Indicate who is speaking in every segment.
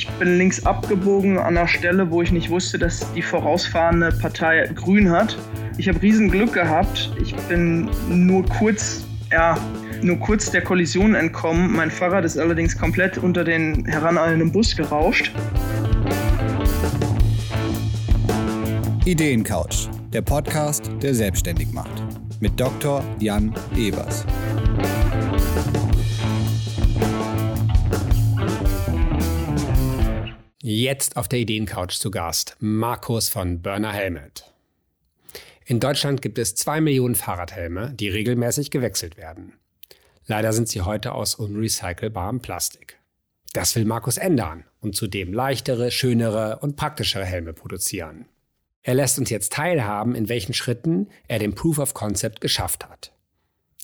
Speaker 1: Ich bin links abgebogen an der Stelle, wo ich nicht wusste, dass die vorausfahrende Partei grün hat. Ich habe riesen Glück gehabt. Ich bin nur kurz, ja, nur kurz der Kollision entkommen. Mein Fahrrad ist allerdings komplett unter den heraneilenden Bus gerauscht.
Speaker 2: Ideencouch, der Podcast, der selbstständig macht. Mit Dr. Jan Evers.
Speaker 3: Jetzt auf der Ideencouch zu Gast Markus von Burner Helmet. In Deutschland gibt es zwei Millionen Fahrradhelme, die regelmäßig gewechselt werden. Leider sind sie heute aus unrecycelbarem Plastik. Das will Markus ändern und zudem leichtere, schönere und praktischere Helme produzieren. Er lässt uns jetzt teilhaben, in welchen Schritten er den Proof of Concept geschafft hat.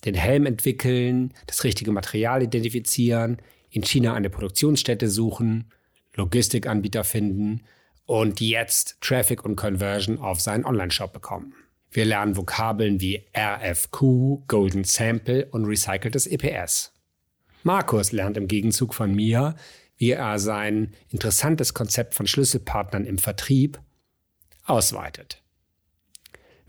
Speaker 3: Den Helm entwickeln, das richtige Material identifizieren, in China eine Produktionsstätte suchen Logistikanbieter finden und jetzt Traffic und Conversion auf seinen Online-Shop bekommen. Wir lernen Vokabeln wie RFQ, Golden Sample und recyceltes EPS. Markus lernt im Gegenzug von mir, wie er sein interessantes Konzept von Schlüsselpartnern im Vertrieb ausweitet.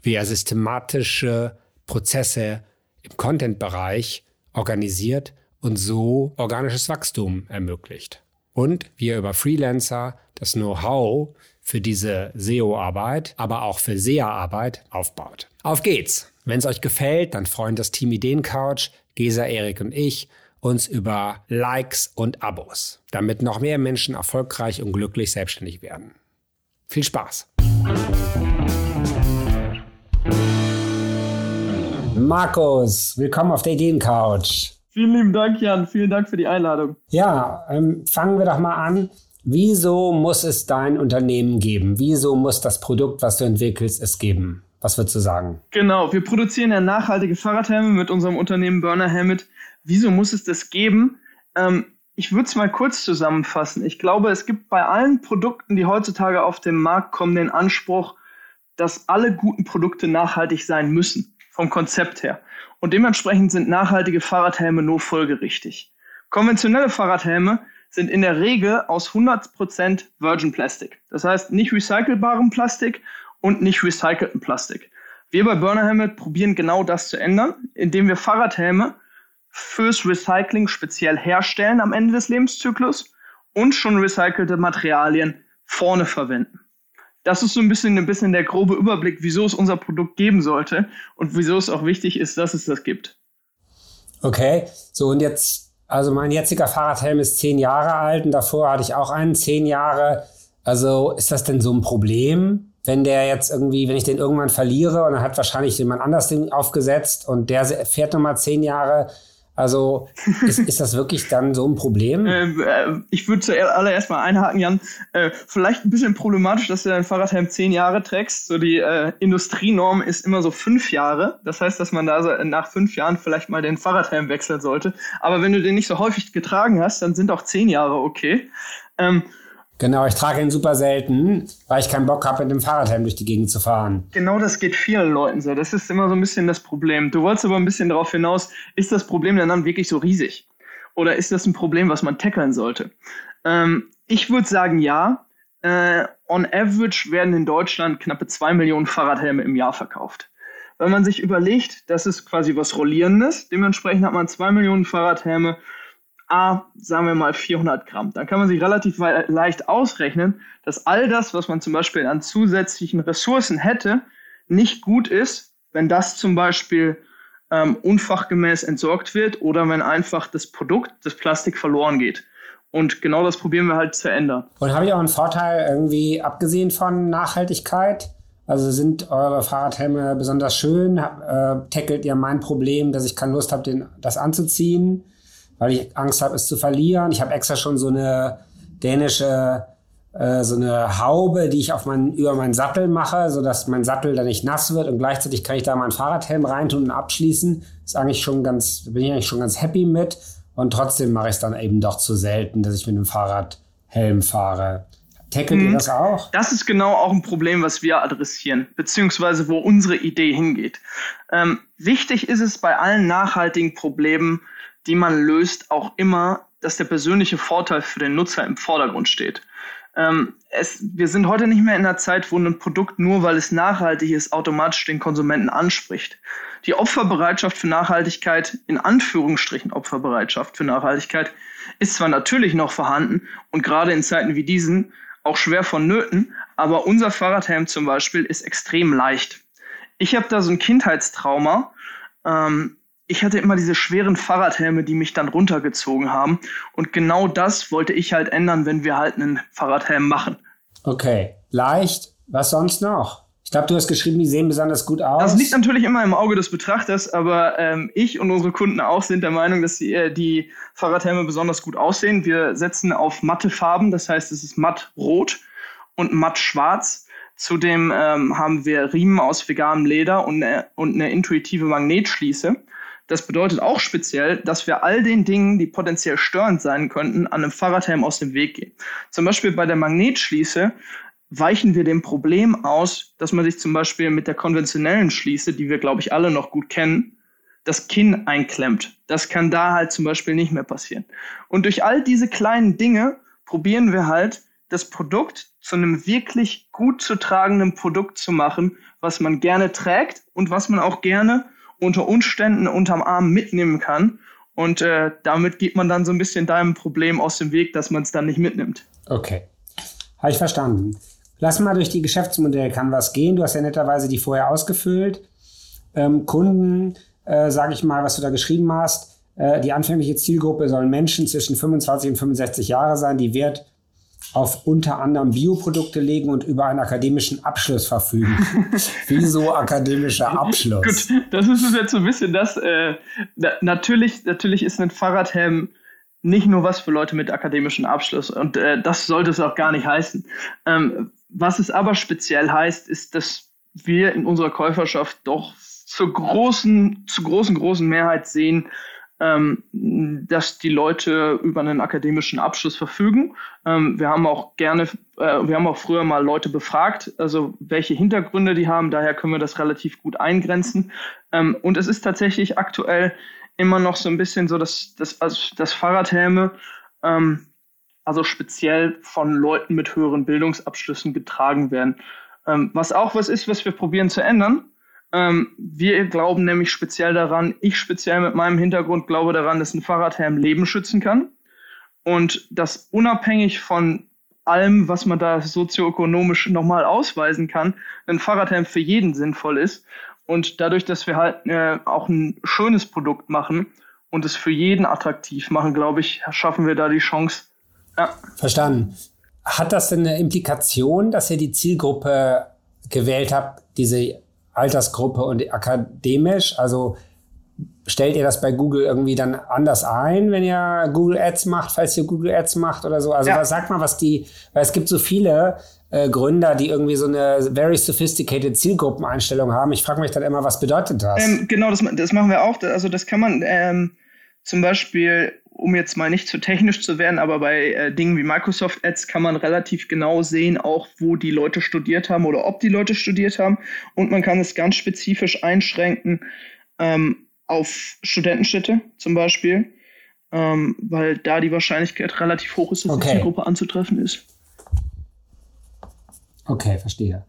Speaker 3: Wie er systematische Prozesse im Content-Bereich organisiert und so organisches Wachstum ermöglicht und wie er über Freelancer das Know-how für diese SEO-Arbeit, aber auch für SEA-Arbeit aufbaut. Auf geht's! Wenn es euch gefällt, dann freuen das Team Ideencouch, Gesa, Erik und ich uns über Likes und Abos, damit noch mehr Menschen erfolgreich und glücklich selbstständig werden. Viel Spaß! Markus, willkommen auf der Ideencouch.
Speaker 1: Vielen lieben Dank, Jan. Vielen Dank für die Einladung.
Speaker 3: Ja, ähm, fangen wir doch mal an. Wieso muss es dein Unternehmen geben? Wieso muss das Produkt, was du entwickelst, es geben? Was würdest du sagen?
Speaker 1: Genau, wir produzieren ja nachhaltige Fahrradhelme mit unserem Unternehmen Burner Helmet. Wieso muss es das geben? Ähm, ich würde es mal kurz zusammenfassen. Ich glaube, es gibt bei allen Produkten, die heutzutage auf den Markt kommen, den Anspruch, dass alle guten Produkte nachhaltig sein müssen, vom Konzept her. Und dementsprechend sind nachhaltige Fahrradhelme nur folgerichtig. Konventionelle Fahrradhelme sind in der Regel aus 100% Virgin Plastic. Das heißt nicht recycelbarem Plastik und nicht recyceltem Plastik. Wir bei Burner Helmet probieren genau das zu ändern, indem wir Fahrradhelme fürs Recycling speziell herstellen am Ende des Lebenszyklus und schon recycelte Materialien vorne verwenden das ist so ein bisschen, ein bisschen der grobe Überblick, wieso es unser Produkt geben sollte und wieso es auch wichtig ist, dass es das gibt.
Speaker 3: Okay, so und jetzt, also mein jetziger Fahrradhelm ist zehn Jahre alt und davor hatte ich auch einen zehn Jahre. Also ist das denn so ein Problem, wenn der jetzt irgendwie, wenn ich den irgendwann verliere und dann hat wahrscheinlich jemand anders den aufgesetzt und der fährt nochmal zehn Jahre, also ist, ist das wirklich dann so ein Problem?
Speaker 1: Ähm, äh, ich würde zuallererst mal einhaken, Jan. Äh, vielleicht ein bisschen problematisch, dass du dein Fahrradhelm zehn Jahre trägst. So die äh, Industrienorm ist immer so fünf Jahre. Das heißt, dass man da so nach fünf Jahren vielleicht mal den Fahrradhelm wechseln sollte. Aber wenn du den nicht so häufig getragen hast, dann sind auch zehn Jahre okay. Ähm,
Speaker 3: Genau, ich trage ihn super selten, weil ich keinen Bock habe, mit dem Fahrradhelm durch die Gegend zu fahren.
Speaker 1: Genau das geht vielen Leuten so. Das ist immer so ein bisschen das Problem. Du wolltest aber ein bisschen darauf hinaus, ist das Problem denn dann wirklich so riesig? Oder ist das ein Problem, was man tackeln sollte? Ähm, ich würde sagen, ja. Äh, on average werden in Deutschland knappe zwei Millionen Fahrradhelme im Jahr verkauft. Wenn man sich überlegt, das ist quasi was Rollierendes, dementsprechend hat man zwei Millionen Fahrradhelme A, sagen wir mal 400 Gramm. Dann kann man sich relativ leicht ausrechnen, dass all das, was man zum Beispiel an zusätzlichen Ressourcen hätte, nicht gut ist, wenn das zum Beispiel ähm, unfachgemäß entsorgt wird oder wenn einfach das Produkt, das Plastik verloren geht. Und genau das probieren wir halt zu ändern.
Speaker 3: Und habe ich auch einen Vorteil irgendwie, abgesehen von Nachhaltigkeit? Also sind eure Fahrradhelme besonders schön? Äh, tackelt ihr mein Problem, dass ich keine Lust habe, das anzuziehen? Weil ich Angst habe, es zu verlieren. Ich habe extra schon so eine dänische äh, so eine Haube, die ich auf meinen, über meinen Sattel mache, so dass mein Sattel dann nicht nass wird und gleichzeitig kann ich da meinen Fahrradhelm reintun und abschließen. Ist eigentlich schon ganz, bin ich eigentlich schon ganz happy mit. Und trotzdem mache ich es dann eben doch zu selten, dass ich mit dem Fahrradhelm fahre. Tackelt mhm. ihr das auch?
Speaker 1: Das ist genau auch ein Problem, was wir adressieren, beziehungsweise wo unsere Idee hingeht. Ähm, wichtig ist es bei allen nachhaltigen Problemen, die man löst, auch immer dass der persönliche Vorteil für den Nutzer im Vordergrund steht. Ähm, es, wir sind heute nicht mehr in einer Zeit, wo ein Produkt nur, weil es nachhaltig ist, automatisch den Konsumenten anspricht. Die Opferbereitschaft für Nachhaltigkeit, in Anführungsstrichen Opferbereitschaft für Nachhaltigkeit, ist zwar natürlich noch vorhanden und gerade in Zeiten wie diesen auch schwer vonnöten, aber unser Fahrradhelm zum Beispiel ist extrem leicht. Ich habe da so ein Kindheitstrauma. Ähm, ich hatte immer diese schweren Fahrradhelme, die mich dann runtergezogen haben. Und genau das wollte ich halt ändern, wenn wir halt einen Fahrradhelm machen.
Speaker 3: Okay, leicht. Was sonst noch? Ich glaube, du hast geschrieben, die sehen besonders gut aus.
Speaker 1: Das liegt natürlich immer im Auge des Betrachters, aber ähm, ich und unsere Kunden auch sind der Meinung, dass die, äh, die Fahrradhelme besonders gut aussehen. Wir setzen auf matte Farben, das heißt, es ist matt rot und matt schwarz. Zudem ähm, haben wir Riemen aus veganem Leder und eine, und eine intuitive Magnetschließe. Das bedeutet auch speziell, dass wir all den Dingen, die potenziell störend sein könnten, an einem Fahrradhelm aus dem Weg gehen. Zum Beispiel bei der Magnetschließe weichen wir dem Problem aus, dass man sich zum Beispiel mit der konventionellen Schließe, die wir, glaube ich, alle noch gut kennen, das Kinn einklemmt. Das kann da halt zum Beispiel nicht mehr passieren. Und durch all diese kleinen Dinge probieren wir halt, das Produkt zu einem wirklich gut zu tragenden Produkt zu machen, was man gerne trägt und was man auch gerne unter Umständen unterm Arm mitnehmen kann. Und äh, damit geht man dann so ein bisschen deinem Problem aus dem Weg, dass man es dann nicht mitnimmt.
Speaker 3: Okay. Habe ich verstanden. Lass mal durch die Geschäftsmodelle Canvas gehen. Du hast ja netterweise die vorher ausgefüllt. Ähm, Kunden, äh, sage ich mal, was du da geschrieben hast. Äh, die anfängliche Zielgruppe sollen Menschen zwischen 25 und 65 Jahre sein, die Wert auf unter anderem Bioprodukte legen und über einen akademischen Abschluss verfügen. Wieso akademischer Abschluss?
Speaker 1: Gut, das ist jetzt so ein bisschen das. Äh, na, natürlich, natürlich ist ein Fahrradhelm nicht nur was für Leute mit akademischem Abschluss und äh, das sollte es auch gar nicht heißen. Ähm, was es aber speziell heißt, ist, dass wir in unserer Käuferschaft doch zur großen, zur großen, großen Mehrheit sehen, dass die Leute über einen akademischen Abschluss verfügen. Ähm, wir haben auch gerne, äh, wir haben auch früher mal Leute befragt, also welche Hintergründe die haben. Daher können wir das relativ gut eingrenzen. Ähm, und es ist tatsächlich aktuell immer noch so ein bisschen so, dass, dass, also, dass Fahrradhelme ähm, also speziell von Leuten mit höheren Bildungsabschlüssen getragen werden. Ähm, was auch was ist, was wir probieren zu ändern. Ähm, wir glauben nämlich speziell daran, ich speziell mit meinem Hintergrund glaube daran, dass ein Fahrradhelm Leben schützen kann und dass unabhängig von allem, was man da sozioökonomisch nochmal ausweisen kann, ein Fahrradhelm für jeden sinnvoll ist. Und dadurch, dass wir halt äh, auch ein schönes Produkt machen und es für jeden attraktiv machen, glaube ich, schaffen wir da die Chance.
Speaker 3: Ja. Verstanden. Hat das denn eine Implikation, dass ihr die Zielgruppe gewählt habt, diese Altersgruppe und akademisch? Also stellt ihr das bei Google irgendwie dann anders ein, wenn ihr Google Ads macht, falls ihr Google Ads macht oder so? Also ja. sag mal, was die, weil es gibt so viele äh, Gründer, die irgendwie so eine very sophisticated Zielgruppeneinstellung haben. Ich frage mich dann immer, was bedeutet das?
Speaker 1: Ähm, genau, das, das machen wir auch. Also das kann man ähm, zum Beispiel um jetzt mal nicht zu technisch zu werden, aber bei äh, Dingen wie Microsoft Ads kann man relativ genau sehen, auch wo die Leute studiert haben oder ob die Leute studiert haben. Und man kann es ganz spezifisch einschränken ähm, auf Studentenstädte zum Beispiel, ähm, weil da die Wahrscheinlichkeit relativ hoch ist, dass okay. die Zielgruppe anzutreffen ist.
Speaker 3: Okay, verstehe.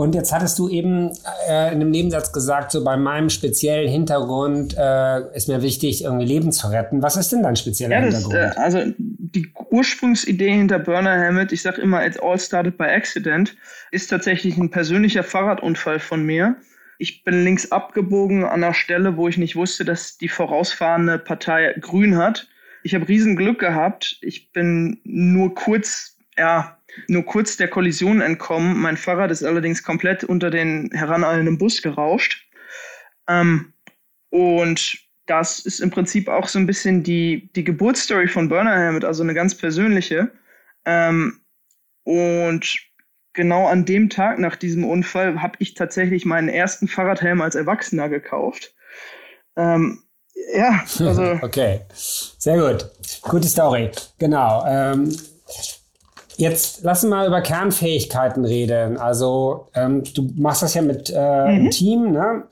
Speaker 3: Und jetzt hattest du eben äh, in einem Nebensatz gesagt, so bei meinem speziellen Hintergrund äh, ist mir wichtig, irgendwie Leben zu retten. Was ist denn dein spezieller ja, das, Hintergrund?
Speaker 1: Äh, also die Ursprungsidee hinter Burner Helmet, ich sage immer, it all started by accident, ist tatsächlich ein persönlicher Fahrradunfall von mir. Ich bin links abgebogen an einer Stelle, wo ich nicht wusste, dass die vorausfahrende Partei grün hat. Ich habe riesen Glück gehabt. Ich bin nur kurz, ja, nur kurz der Kollision entkommen. Mein Fahrrad ist allerdings komplett unter den heraneilenden Bus gerauscht. Ähm, und das ist im Prinzip auch so ein bisschen die, die Geburtsstory von Burner Helmet, also eine ganz persönliche. Ähm, und genau an dem Tag nach diesem Unfall habe ich tatsächlich meinen ersten Fahrradhelm als Erwachsener gekauft. Ähm, ja,
Speaker 3: also. okay, sehr gut. Gute Story. Genau. Ähm, Jetzt lass uns mal über Kernfähigkeiten reden. Also ähm, du machst das ja mit äh, mhm. einem Team, ne?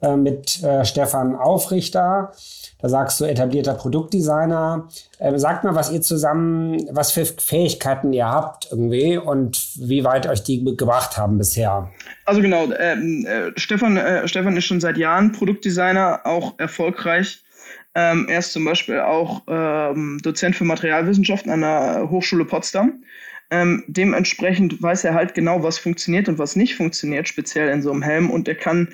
Speaker 3: äh, mit äh, Stefan Aufrichter. Da sagst du etablierter Produktdesigner. Äh, sagt mal, was ihr zusammen, was für Fähigkeiten ihr habt irgendwie und wie weit euch die gebracht haben bisher.
Speaker 1: Also genau, ähm, äh, Stefan, äh, Stefan ist schon seit Jahren Produktdesigner, auch erfolgreich. Ähm, er ist zum Beispiel auch ähm, Dozent für Materialwissenschaften an der Hochschule Potsdam. Ähm, dementsprechend weiß er halt genau, was funktioniert und was nicht funktioniert, speziell in so einem Helm. Und er kann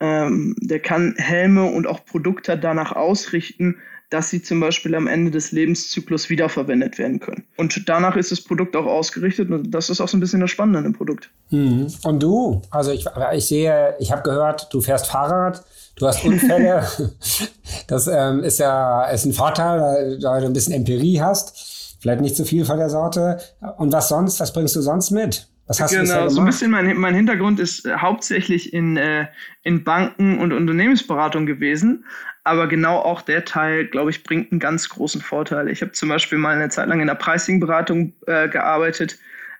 Speaker 1: ähm, der kann Helme und auch Produkte danach ausrichten, dass sie zum Beispiel am Ende des Lebenszyklus wiederverwendet werden können. Und danach ist das Produkt auch ausgerichtet und das ist auch so ein bisschen das Spannende an dem Produkt.
Speaker 3: Mhm. Und du? Also ich, ich sehe, ich habe gehört, du fährst Fahrrad, du hast Unfälle. das ähm, ist ja ist ein Vorteil, da du ein bisschen Empirie hast. Vielleicht nicht zu viel von der Sorte. Und was sonst? Was bringst du sonst mit?
Speaker 1: Was hast genau, du so ein bisschen mein, mein Hintergrund ist äh, hauptsächlich in, äh, in Banken und Unternehmensberatung gewesen. Aber genau auch der Teil, glaube ich, bringt einen ganz großen Vorteil. Ich habe zum Beispiel mal eine Zeit lang in der Pricing-Beratung äh, gearbeitet.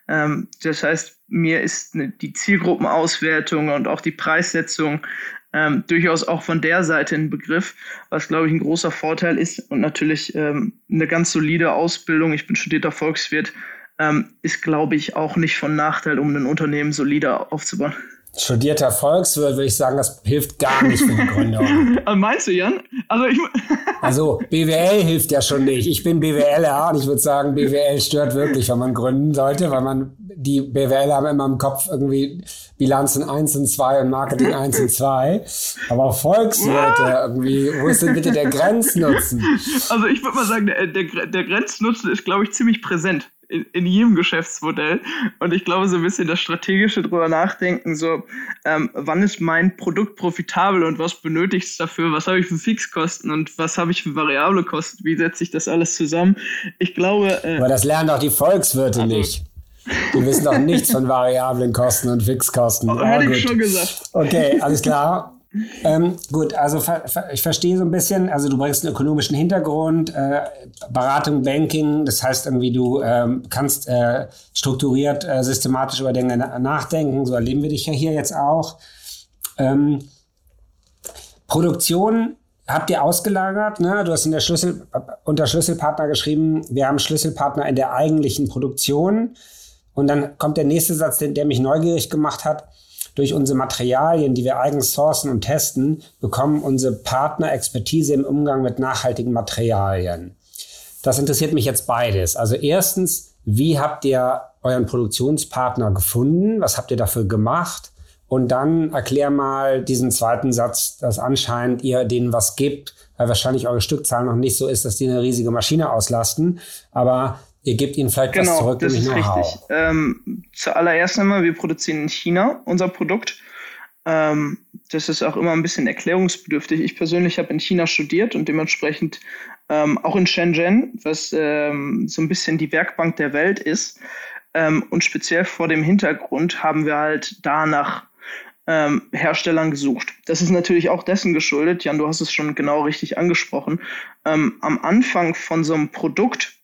Speaker 1: Ähm, das heißt, mir ist ne, die Zielgruppenauswertung und auch die Preissetzung ähm, durchaus auch von der Seite ein Begriff, was, glaube ich, ein großer Vorteil ist und natürlich ähm, eine ganz solide Ausbildung. Ich bin studierter Volkswirt ähm, ist, glaube ich, auch nicht von Nachteil, um ein Unternehmen solider aufzubauen.
Speaker 3: Studierter Volkswirt, würde ich sagen, das hilft gar nicht für die Gründung.
Speaker 1: also meinst du, Jan?
Speaker 3: Also, ich also BWL hilft ja schon nicht. Ich bin BWLer und ich würde sagen, BWL stört wirklich, wenn man gründen sollte, weil man die BWL haben immer im Kopf irgendwie Bilanzen 1 und 2 und Marketing 1 und 2. Aber Volkswirte irgendwie, wo ist denn bitte der Grenznutzen?
Speaker 1: Also ich würde mal sagen, der, der, der Grenznutzen ist, glaube ich, ziemlich präsent in, in, jedem Geschäftsmodell. Und ich glaube, so ein bisschen das strategische drüber nachdenken, so, ähm, wann ist mein Produkt profitabel und was benötigt es dafür? Was habe ich für Fixkosten und was habe ich für variable Kosten? Wie setze ich das alles zusammen? Ich glaube.
Speaker 3: Äh, Aber das lernen doch die Volkswirte also, nicht. Die wissen doch nichts von variablen Kosten und Fixkosten.
Speaker 1: Oh, hätte ich schon gesagt.
Speaker 3: Okay, alles klar. Ähm, gut, also ich verstehe so ein bisschen, also du bringst einen ökonomischen Hintergrund, äh, Beratung, Banking, das heißt irgendwie, du ähm, kannst äh, strukturiert, äh, systematisch über Dinge nachdenken, so erleben wir dich ja hier jetzt auch. Ähm, Produktion habt ihr ausgelagert, ne? Du hast in der Schlüssel, unter Schlüsselpartner geschrieben, wir haben Schlüsselpartner in der eigentlichen Produktion. Und dann kommt der nächste Satz, der, der mich neugierig gemacht hat durch unsere Materialien, die wir eigens sourcen und testen, bekommen unsere Partner Expertise im Umgang mit nachhaltigen Materialien. Das interessiert mich jetzt beides. Also erstens, wie habt ihr euren Produktionspartner gefunden? Was habt ihr dafür gemacht? Und dann erklär mal diesen zweiten Satz, dass anscheinend ihr denen was gibt, weil wahrscheinlich eure Stückzahl noch nicht so ist, dass die eine riesige Maschine auslasten. Aber Ihr gebt ihnen vielleicht
Speaker 1: genau,
Speaker 3: was zurück.
Speaker 1: Genau, das ist richtig. Ähm, zuallererst einmal, wir produzieren in China unser Produkt. Ähm, das ist auch immer ein bisschen erklärungsbedürftig. Ich persönlich habe in China studiert und dementsprechend ähm, auch in Shenzhen, was ähm, so ein bisschen die Werkbank der Welt ist. Ähm, und speziell vor dem Hintergrund haben wir halt da nach ähm, Herstellern gesucht. Das ist natürlich auch dessen geschuldet. Jan, du hast es schon genau richtig angesprochen. Ähm, am Anfang von so einem Produkt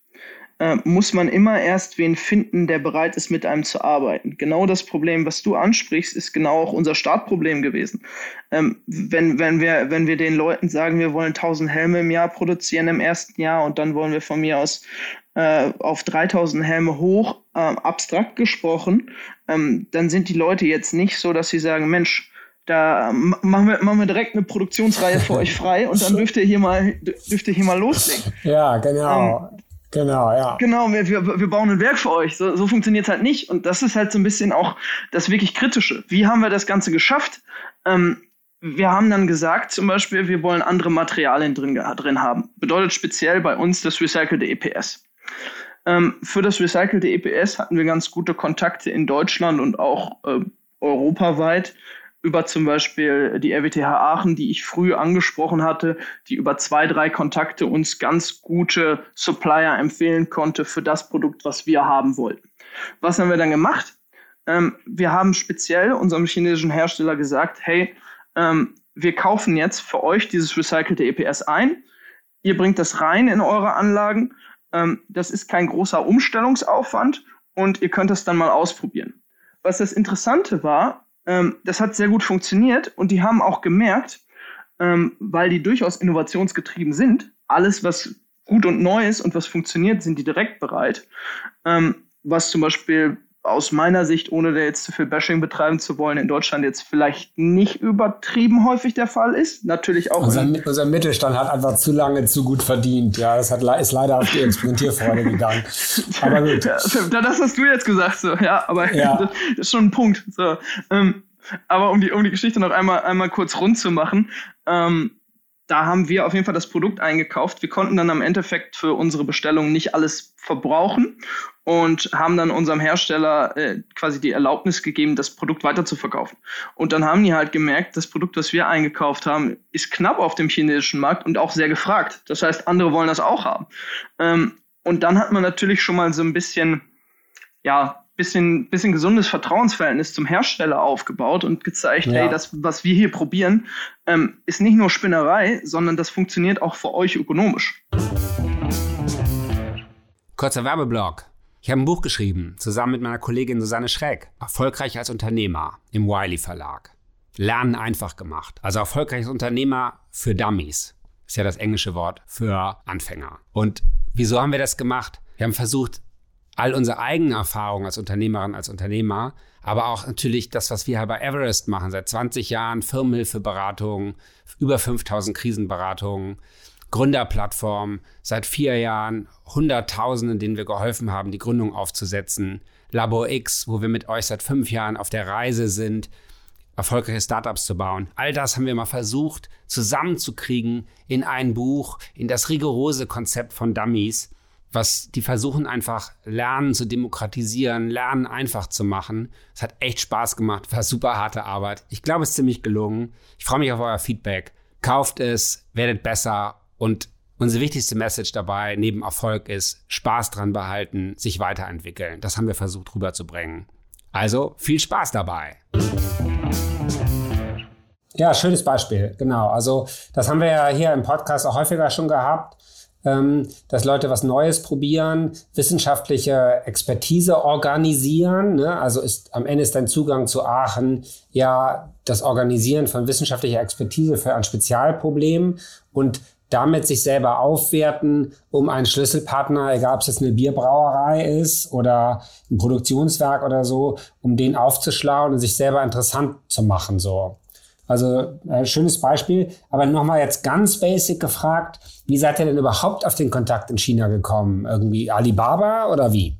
Speaker 1: äh, muss man immer erst wen finden, der bereit ist, mit einem zu arbeiten. Genau das Problem, was du ansprichst, ist genau auch unser Startproblem gewesen. Ähm, wenn, wenn, wir, wenn wir den Leuten sagen, wir wollen 1000 Helme im Jahr produzieren im ersten Jahr und dann wollen wir von mir aus äh, auf 3000 Helme hoch, äh, abstrakt gesprochen, ähm, dann sind die Leute jetzt nicht so, dass sie sagen, Mensch, da machen wir, machen wir direkt eine Produktionsreihe für euch frei und dann dürft ihr hier mal, dürft ihr hier mal loslegen.
Speaker 3: Ja, genau. Ähm, Genau, ja.
Speaker 1: Genau, wir, wir, wir bauen ein Werk für euch. So, so funktioniert es halt nicht. Und das ist halt so ein bisschen auch das wirklich Kritische. Wie haben wir das Ganze geschafft? Ähm, wir haben dann gesagt, zum Beispiel, wir wollen andere Materialien drin, drin haben. Bedeutet speziell bei uns das recycelte EPS. Ähm, für das recycelte EPS hatten wir ganz gute Kontakte in Deutschland und auch äh, europaweit über zum Beispiel die RWTH Aachen, die ich früh angesprochen hatte, die über zwei, drei Kontakte uns ganz gute Supplier empfehlen konnte für das Produkt, was wir haben wollten. Was haben wir dann gemacht? Ähm, wir haben speziell unserem chinesischen Hersteller gesagt, hey, ähm, wir kaufen jetzt für euch dieses recycelte EPS ein. Ihr bringt das rein in eure Anlagen. Ähm, das ist kein großer Umstellungsaufwand und ihr könnt es dann mal ausprobieren. Was das Interessante war, ähm, das hat sehr gut funktioniert und die haben auch gemerkt, ähm, weil die durchaus innovationsgetrieben sind. Alles, was gut und neu ist und was funktioniert, sind die direkt bereit. Ähm, was zum Beispiel aus meiner Sicht, ohne da jetzt zu viel Bashing betreiben zu wollen, in Deutschland jetzt vielleicht nicht übertrieben häufig der Fall ist. Natürlich auch.
Speaker 3: Unser, unser Mittelstand hat einfach zu lange zu gut verdient. Ja, das hat, ist leider auf die Experimentierfreude gegangen.
Speaker 1: Aber gut. Ja, das hast du jetzt gesagt, so. Ja, aber ja. das ist schon ein Punkt. So. Ähm, aber um die, um die Geschichte noch einmal, einmal kurz rund zu machen, ähm, da haben wir auf jeden Fall das Produkt eingekauft. Wir konnten dann am Endeffekt für unsere Bestellung nicht alles verbrauchen und haben dann unserem Hersteller äh, quasi die Erlaubnis gegeben, das Produkt weiter zu verkaufen. Und dann haben die halt gemerkt, das Produkt, das wir eingekauft haben, ist knapp auf dem chinesischen Markt und auch sehr gefragt. Das heißt, andere wollen das auch haben. Ähm, und dann hat man natürlich schon mal so ein bisschen, ja, bisschen, bisschen gesundes Vertrauensverhältnis zum Hersteller aufgebaut und gezeigt, ja. hey, das, was wir hier probieren, ähm, ist nicht nur Spinnerei, sondern das funktioniert auch für euch ökonomisch.
Speaker 3: Kurzer Werbeblock. Ich habe ein Buch geschrieben, zusammen mit meiner Kollegin Susanne Schreck. Erfolgreich als Unternehmer im Wiley Verlag. Lernen einfach gemacht. Also erfolgreich als Unternehmer für Dummies. Ist ja das englische Wort für Anfänger. Und wieso haben wir das gemacht? Wir haben versucht, all unsere eigenen Erfahrungen als Unternehmerin, als Unternehmer, aber auch natürlich das, was wir hier bei Everest machen, seit 20 Jahren Firmenhilfeberatung, über 5000 Krisenberatungen, Gründerplattform, seit vier Jahren Hunderttausenden, denen wir geholfen haben, die Gründung aufzusetzen, Labor X, wo wir mit euch seit fünf Jahren auf der Reise sind, erfolgreiche Startups zu bauen. All das haben wir mal versucht zusammenzukriegen in ein Buch, in das rigorose Konzept von Dummies was die versuchen einfach Lernen zu demokratisieren, Lernen einfach zu machen. Es hat echt Spaß gemacht, war super harte Arbeit. Ich glaube, es ist ziemlich gelungen. Ich freue mich auf euer Feedback. Kauft es, werdet besser und unsere wichtigste Message dabei neben Erfolg ist Spaß dran behalten, sich weiterentwickeln. Das haben wir versucht rüberzubringen. Also viel Spaß dabei. Ja, schönes Beispiel, genau. Also das haben wir ja hier im Podcast auch häufiger schon gehabt dass Leute was Neues probieren, wissenschaftliche Expertise organisieren. Ne? Also ist am Ende ist dein Zugang zu Aachen ja das Organisieren von wissenschaftlicher Expertise für ein Spezialproblem und damit sich selber aufwerten, um einen Schlüsselpartner, egal ob es jetzt eine Bierbrauerei ist oder ein Produktionswerk oder so, um den aufzuschlauen und sich selber interessant zu machen, so. Also äh, schönes Beispiel. Aber nochmal jetzt ganz basic gefragt, wie seid ihr denn überhaupt auf den Kontakt in China gekommen? Irgendwie Alibaba oder wie?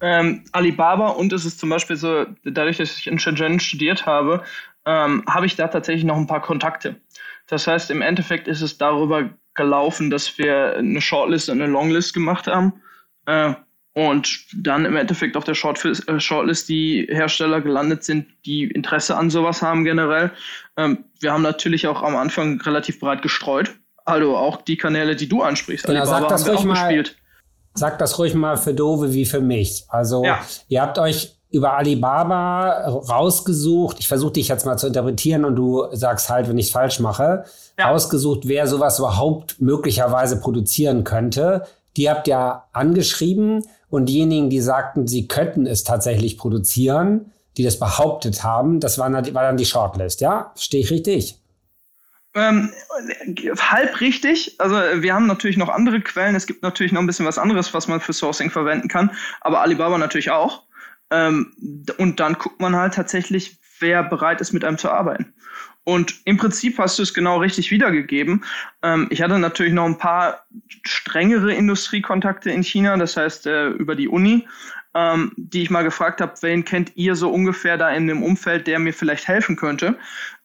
Speaker 1: Ähm, Alibaba und es ist zum Beispiel so, dadurch, dass ich in Shenzhen studiert habe, ähm, habe ich da tatsächlich noch ein paar Kontakte. Das heißt, im Endeffekt ist es darüber gelaufen, dass wir eine Shortlist und eine Longlist gemacht haben. Äh, und dann im Endeffekt auf der äh, Shortlist die Hersteller gelandet sind, die Interesse an sowas haben generell. Ähm, wir haben natürlich auch am Anfang relativ breit gestreut. Also auch die Kanäle, die du ansprichst.
Speaker 3: Genau, sag das ruhig mal, gespielt. Sag das ruhig mal für Dove wie für mich. Also ja. ihr habt euch über Alibaba rausgesucht, ich versuche dich jetzt mal zu interpretieren und du sagst halt, wenn ich es falsch mache, ja. rausgesucht, wer sowas überhaupt möglicherweise produzieren könnte. Die habt ihr angeschrieben und diejenigen, die sagten, sie könnten es tatsächlich produzieren, die das behauptet haben, das war, war dann die Shortlist, ja? Stehe ich richtig?
Speaker 1: Ähm, halb richtig. Also wir haben natürlich noch andere Quellen. Es gibt natürlich noch ein bisschen was anderes, was man für Sourcing verwenden kann, aber Alibaba natürlich auch. Ähm, und dann guckt man halt tatsächlich, wer bereit ist, mit einem zu arbeiten. Und im Prinzip hast du es genau richtig wiedergegeben. Ähm, ich hatte natürlich noch ein paar strengere Industriekontakte in China, das heißt äh, über die Uni, ähm, die ich mal gefragt habe, wen kennt ihr so ungefähr da in dem Umfeld, der mir vielleicht helfen könnte.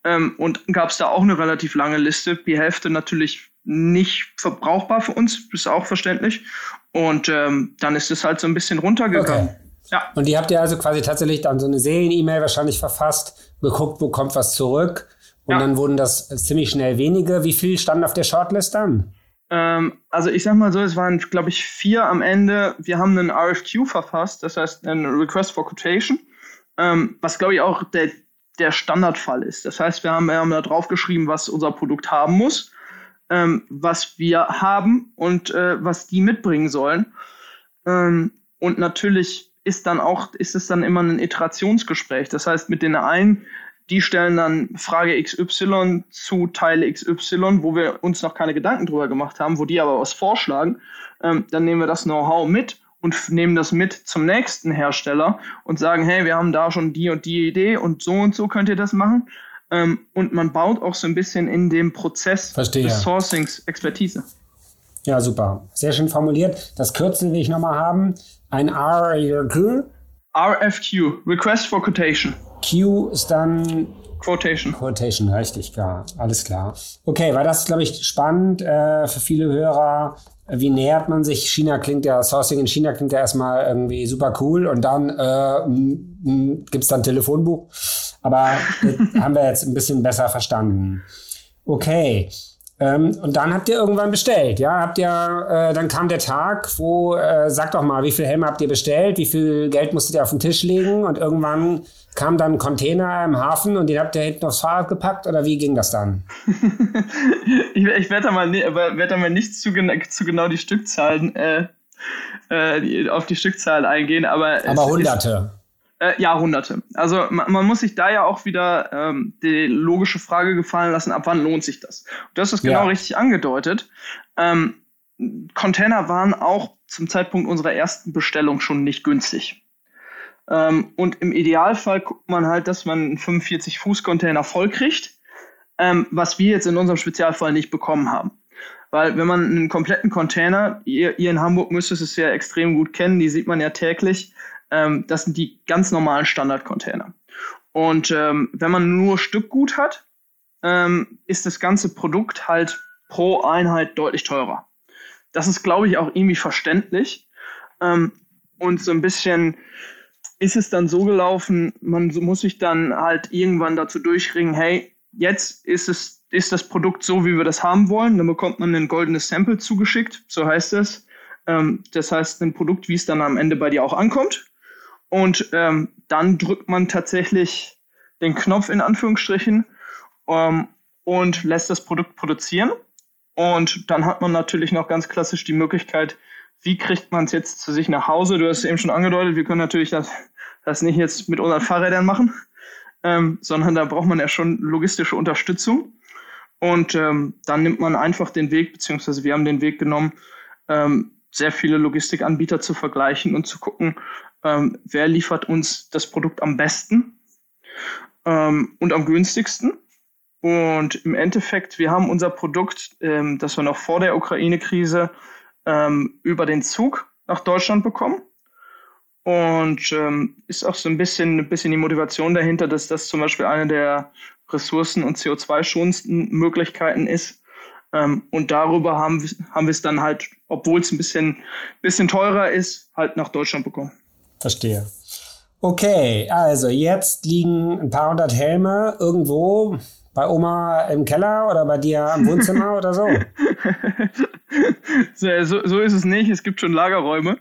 Speaker 1: Ähm, und gab es da auch eine relativ lange Liste. Die Hälfte natürlich nicht verbrauchbar für uns, ist auch verständlich. Und ähm, dann ist es halt so ein bisschen runtergegangen. Okay.
Speaker 3: Ja. Und die habt ihr also quasi tatsächlich dann so eine Serien-E-Mail wahrscheinlich verfasst, geguckt, wo kommt was zurück und ja. dann wurden das ziemlich schnell wenige. Wie viel standen auf der Shortlist dann?
Speaker 1: Ähm, also ich sag mal so, es waren, glaube ich, vier am Ende. Wir haben einen RFQ verfasst, das heißt ein Request for Quotation, ähm, was, glaube ich, auch der, der Standardfall ist. Das heißt, wir haben, wir haben da drauf geschrieben, was unser Produkt haben muss, ähm, was wir haben und äh, was die mitbringen sollen. Ähm, und natürlich ist dann auch, ist es dann immer ein Iterationsgespräch. Das heißt, mit den einen die stellen dann Frage XY zu Teile XY, wo wir uns noch keine Gedanken drüber gemacht haben, wo die aber was vorschlagen. Ähm, dann nehmen wir das Know-how mit und nehmen das mit zum nächsten Hersteller und sagen, hey, wir haben da schon die und die Idee und so und so könnt ihr das machen. Ähm, und man baut auch so ein bisschen in dem Prozess
Speaker 3: Verstehe.
Speaker 1: des Sourcings Expertise.
Speaker 3: Ja, super. Sehr schön formuliert. Das Kürzel will ich nochmal haben. Ein RFQ.
Speaker 1: RFQ, Request for Quotation.
Speaker 3: Q ist dann
Speaker 1: Quotation.
Speaker 3: Quotation, richtig, klar. Alles klar. Okay, weil das, glaube ich, spannend äh, für viele Hörer. Wie nähert man sich? China klingt ja, Sourcing in China klingt ja erstmal irgendwie super cool und dann äh, gibt es dann Telefonbuch. Aber haben wir jetzt ein bisschen besser verstanden. Okay. Ähm, und dann habt ihr irgendwann bestellt, ja? Habt ihr, äh, dann kam der Tag, wo, äh, sagt doch mal, wie viel Helme habt ihr bestellt? Wie viel Geld musstet ihr auf den Tisch legen? Und irgendwann kam dann ein Container im Hafen und den habt ihr hinten aufs Fahrrad gepackt oder wie ging das dann?
Speaker 1: ich, ich werde da, mal, werd da mal nicht zu, zu genau die Stückzahlen, äh, äh, auf die Stückzahl eingehen, aber.
Speaker 3: Aber Hunderte.
Speaker 1: Ist, äh, Jahrhunderte. Also man, man, muss sich da ja auch wieder ähm, die logische Frage gefallen lassen, ab wann lohnt sich das? Du hast es genau ja. richtig angedeutet. Ähm, Container waren auch zum Zeitpunkt unserer ersten Bestellung schon nicht günstig. Ähm, und im Idealfall guckt man halt, dass man einen 45-Fuß-Container voll kriegt, ähm, was wir jetzt in unserem Spezialfall nicht bekommen haben. Weil wenn man einen kompletten Container, ihr, ihr in Hamburg müsstet es ja extrem gut kennen, die sieht man ja täglich, ähm, das sind die ganz normalen Standard-Container. Und ähm, wenn man nur Stückgut hat, ähm, ist das ganze Produkt halt pro Einheit deutlich teurer. Das ist, glaube ich, auch irgendwie verständlich. Ähm, und so ein bisschen ist es dann so gelaufen, man muss sich dann halt irgendwann dazu durchringen, hey, jetzt ist es, ist das Produkt so, wie wir das haben wollen. Dann bekommt man ein goldenes Sample zugeschickt, so heißt es. Ähm, das heißt, ein Produkt, wie es dann am Ende bei dir auch ankommt. Und ähm, dann drückt man tatsächlich den Knopf in Anführungsstrichen ähm, und lässt das Produkt produzieren. Und dann hat man natürlich noch ganz klassisch die Möglichkeit, wie kriegt man es jetzt zu sich nach Hause? Du hast es eben schon angedeutet, wir können natürlich das, das nicht jetzt mit unseren Fahrrädern machen, ähm, sondern da braucht man ja schon logistische Unterstützung. Und ähm, dann nimmt man einfach den Weg, beziehungsweise wir haben den Weg genommen, ähm, sehr viele Logistikanbieter zu vergleichen und zu gucken, ähm, wer liefert uns das Produkt am besten ähm, und am günstigsten. Und im Endeffekt, wir haben unser Produkt, ähm, das wir noch vor der Ukraine-Krise ähm, über den Zug nach Deutschland bekommen. Und ähm, ist auch so ein bisschen, ein bisschen die Motivation dahinter, dass das zum Beispiel eine der ressourcen- und CO2-schonendsten Möglichkeiten ist. Ähm, und darüber haben, haben wir es dann halt, obwohl es ein bisschen, bisschen teurer ist, halt nach Deutschland bekommen.
Speaker 3: Verstehe. Okay, also jetzt liegen ein paar hundert Helme irgendwo bei Oma im Keller oder bei dir im Wohnzimmer oder so?
Speaker 1: so, so, ist es nicht. Es gibt schon Lagerräume.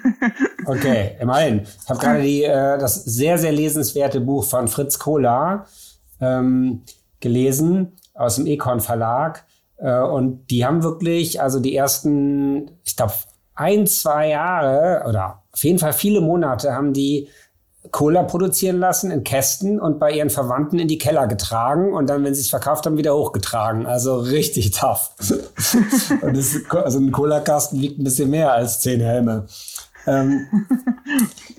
Speaker 3: okay, immerhin. Ich habe gerade die, äh, das sehr, sehr lesenswerte Buch von Fritz Kohler ähm, gelesen aus dem Econ Verlag. Äh, und die haben wirklich, also die ersten, ich glaube, ein, zwei Jahre oder auf jeden Fall viele Monate haben die Cola produzieren lassen in Kästen und bei ihren Verwandten in die Keller getragen und dann, wenn sie es verkauft haben, wieder hochgetragen. Also richtig tough. und das, also ein Cola-Kasten wiegt ein bisschen mehr als zehn Helme. Ähm,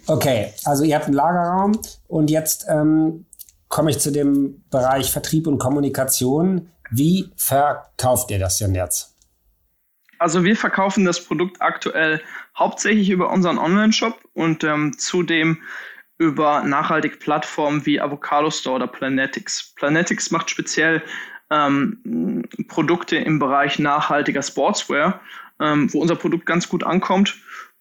Speaker 3: okay, also ihr habt einen Lagerraum und jetzt ähm, komme ich zu dem Bereich Vertrieb und Kommunikation. Wie verkauft ihr das denn jetzt?
Speaker 1: Also wir verkaufen das Produkt aktuell hauptsächlich über unseren Online-Shop und ähm, zudem über nachhaltige Plattformen wie Avocado Store oder Planetics. Planetics macht speziell ähm, Produkte im Bereich nachhaltiger Sportswear, ähm, wo unser Produkt ganz gut ankommt.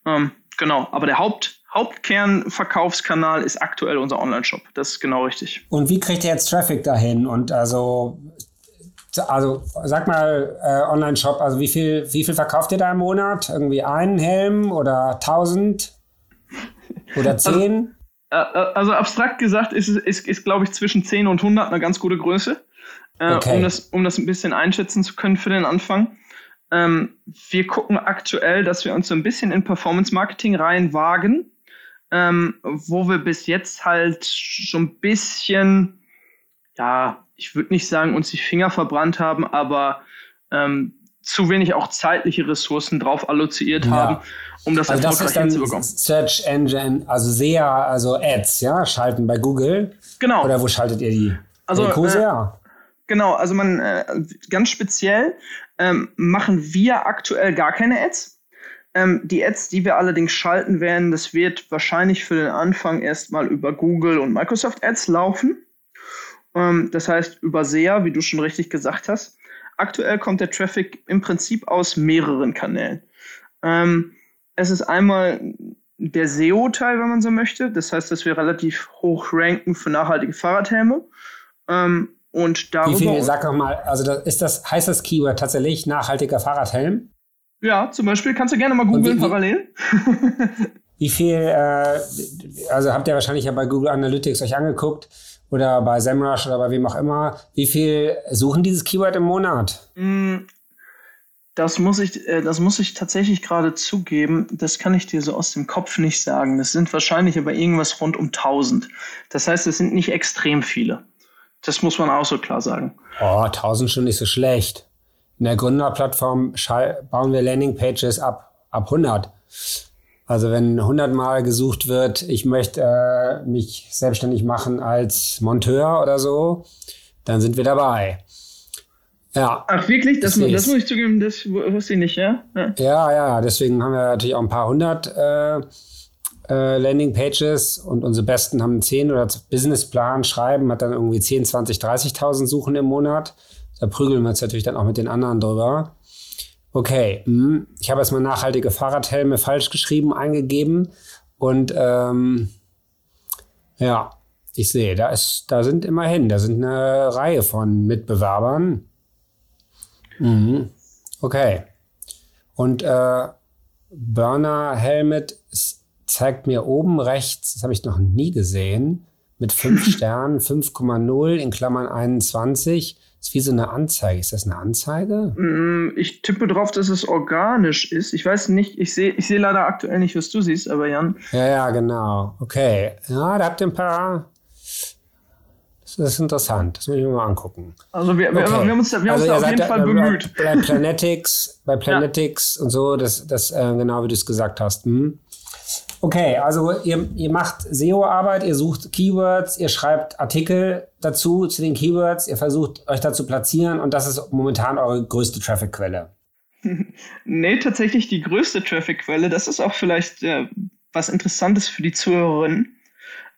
Speaker 1: Ähm, genau, aber der Haupt, Hauptkernverkaufskanal ist aktuell unser Online-Shop. Das ist genau richtig.
Speaker 3: Und wie kriegt ihr jetzt Traffic dahin? Und also also sag mal äh, Online-Shop, also wie viel, wie viel verkauft ihr da im Monat? Irgendwie einen Helm oder tausend oder also, zehn?
Speaker 1: Also, äh, also abstrakt gesagt ist, ist, ist glaube ich, zwischen 10 und 100 eine ganz gute Größe, äh, okay. um, das, um das ein bisschen einschätzen zu können für den Anfang. Ähm, wir gucken aktuell, dass wir uns so ein bisschen in Performance-Marketing reinwagen, ähm, wo wir bis jetzt halt schon ein bisschen ja, ich würde nicht sagen, uns die Finger verbrannt haben, aber ähm, zu wenig auch zeitliche Ressourcen drauf alloziert ja. haben, um das
Speaker 3: also erfolgreich das hinzubekommen. Search Engine, also sehr, also Ads, ja, schalten bei Google.
Speaker 1: Genau.
Speaker 3: Oder wo schaltet ihr die?
Speaker 1: Also, äh, genau, also man, äh, ganz speziell ähm, machen wir aktuell gar keine Ads. Ähm, die Ads, die wir allerdings schalten werden, das wird wahrscheinlich für den Anfang erstmal über Google und Microsoft Ads laufen. Ähm, das heißt über SEA, wie du schon richtig gesagt hast. Aktuell kommt der Traffic im Prinzip aus mehreren Kanälen. Ähm, es ist einmal der SEO-Teil, wenn man so möchte. Das heißt, dass wir relativ hoch ranken für nachhaltige Fahrradhelme. Ähm, und darüber.
Speaker 3: Wie viel, sag doch mal, also das, ist das, heißt das Keyword tatsächlich nachhaltiger Fahrradhelm?
Speaker 1: Ja, zum Beispiel kannst du gerne mal googeln parallel.
Speaker 3: wie viel, äh, also habt ihr wahrscheinlich ja bei Google Analytics euch angeguckt oder bei SEMrush oder bei wem auch immer. Wie viel suchen dieses Keyword im Monat?
Speaker 1: Mm, das muss ich, äh, das muss ich tatsächlich gerade zugeben. Das kann ich dir so aus dem Kopf nicht sagen. Das sind wahrscheinlich aber irgendwas rund um 1000. Das heißt, es sind nicht extrem viele. Das muss man auch so klar sagen.
Speaker 3: Oh, 1000 schon nicht so schlecht. In der Gründerplattform bauen wir Landingpages ab, ab 100. Also wenn 100 Mal gesucht wird, ich möchte äh, mich selbstständig machen als Monteur oder so, dann sind wir dabei.
Speaker 1: Ja. Ach wirklich? Das, das, das muss ich zugeben, das wusste ich nicht, ja?
Speaker 3: ja? Ja, ja, deswegen haben wir natürlich auch ein paar hundert äh, äh, Landingpages und unsere Besten haben 10 oder Businessplan schreiben, hat dann irgendwie 10, 20, 30.000 Suchen im Monat. Da prügeln wir uns natürlich dann auch mit den anderen drüber. Okay, hm, ich habe erstmal nachhaltige Fahrradhelme falsch geschrieben, eingegeben und ähm, ja, ich sehe, da ist, da sind immerhin, da sind eine Reihe von Mitbewerbern. Mhm. Okay. Und äh, Burner Helmet zeigt mir oben rechts, das habe ich noch nie gesehen, mit 5 Sternen, 5,0 in Klammern 21 ist wie so eine Anzeige. Ist das eine Anzeige?
Speaker 1: Mm, ich tippe drauf, dass es organisch ist. Ich weiß nicht, ich sehe ich seh leider aktuell nicht, was du siehst, aber Jan.
Speaker 3: Ja, ja, genau. Okay. Ja, da habt ihr ein paar. Das ist interessant. Das muss ich mir mal angucken.
Speaker 1: Also wir, okay. wir, haben uns da, wir also haben uns da auf jeden Fall bemüht.
Speaker 3: Bei, bei Planetics, bei Planetics ja. und so, das, das äh, genau wie du es gesagt hast. Hm? Okay, also ihr, ihr macht SEO-Arbeit, ihr sucht Keywords, ihr schreibt Artikel dazu zu den Keywords, ihr versucht euch da zu platzieren und das ist momentan eure größte Traffic-Quelle.
Speaker 1: nee, tatsächlich die größte Traffic-Quelle. Das ist auch vielleicht äh, was Interessantes für die Zuhörerinnen.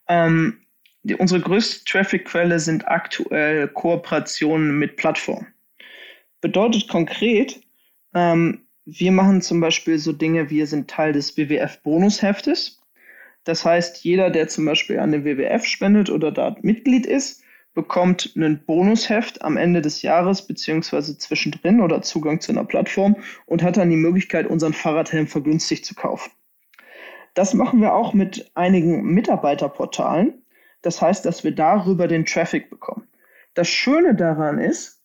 Speaker 1: Ähm, die, unsere größte Traffic-Quelle sind aktuell Kooperationen mit Plattformen. Bedeutet konkret, ähm, wir machen zum Beispiel so Dinge, wir sind Teil des WWF-Bonusheftes. Das heißt, jeder, der zum Beispiel an den WWF spendet oder dort Mitglied ist, bekommt einen Bonusheft am Ende des Jahres beziehungsweise zwischendrin oder Zugang zu einer Plattform und hat dann die Möglichkeit, unseren Fahrradhelm vergünstigt zu kaufen. Das machen wir auch mit einigen Mitarbeiterportalen. Das heißt, dass wir darüber den Traffic bekommen. Das Schöne daran ist,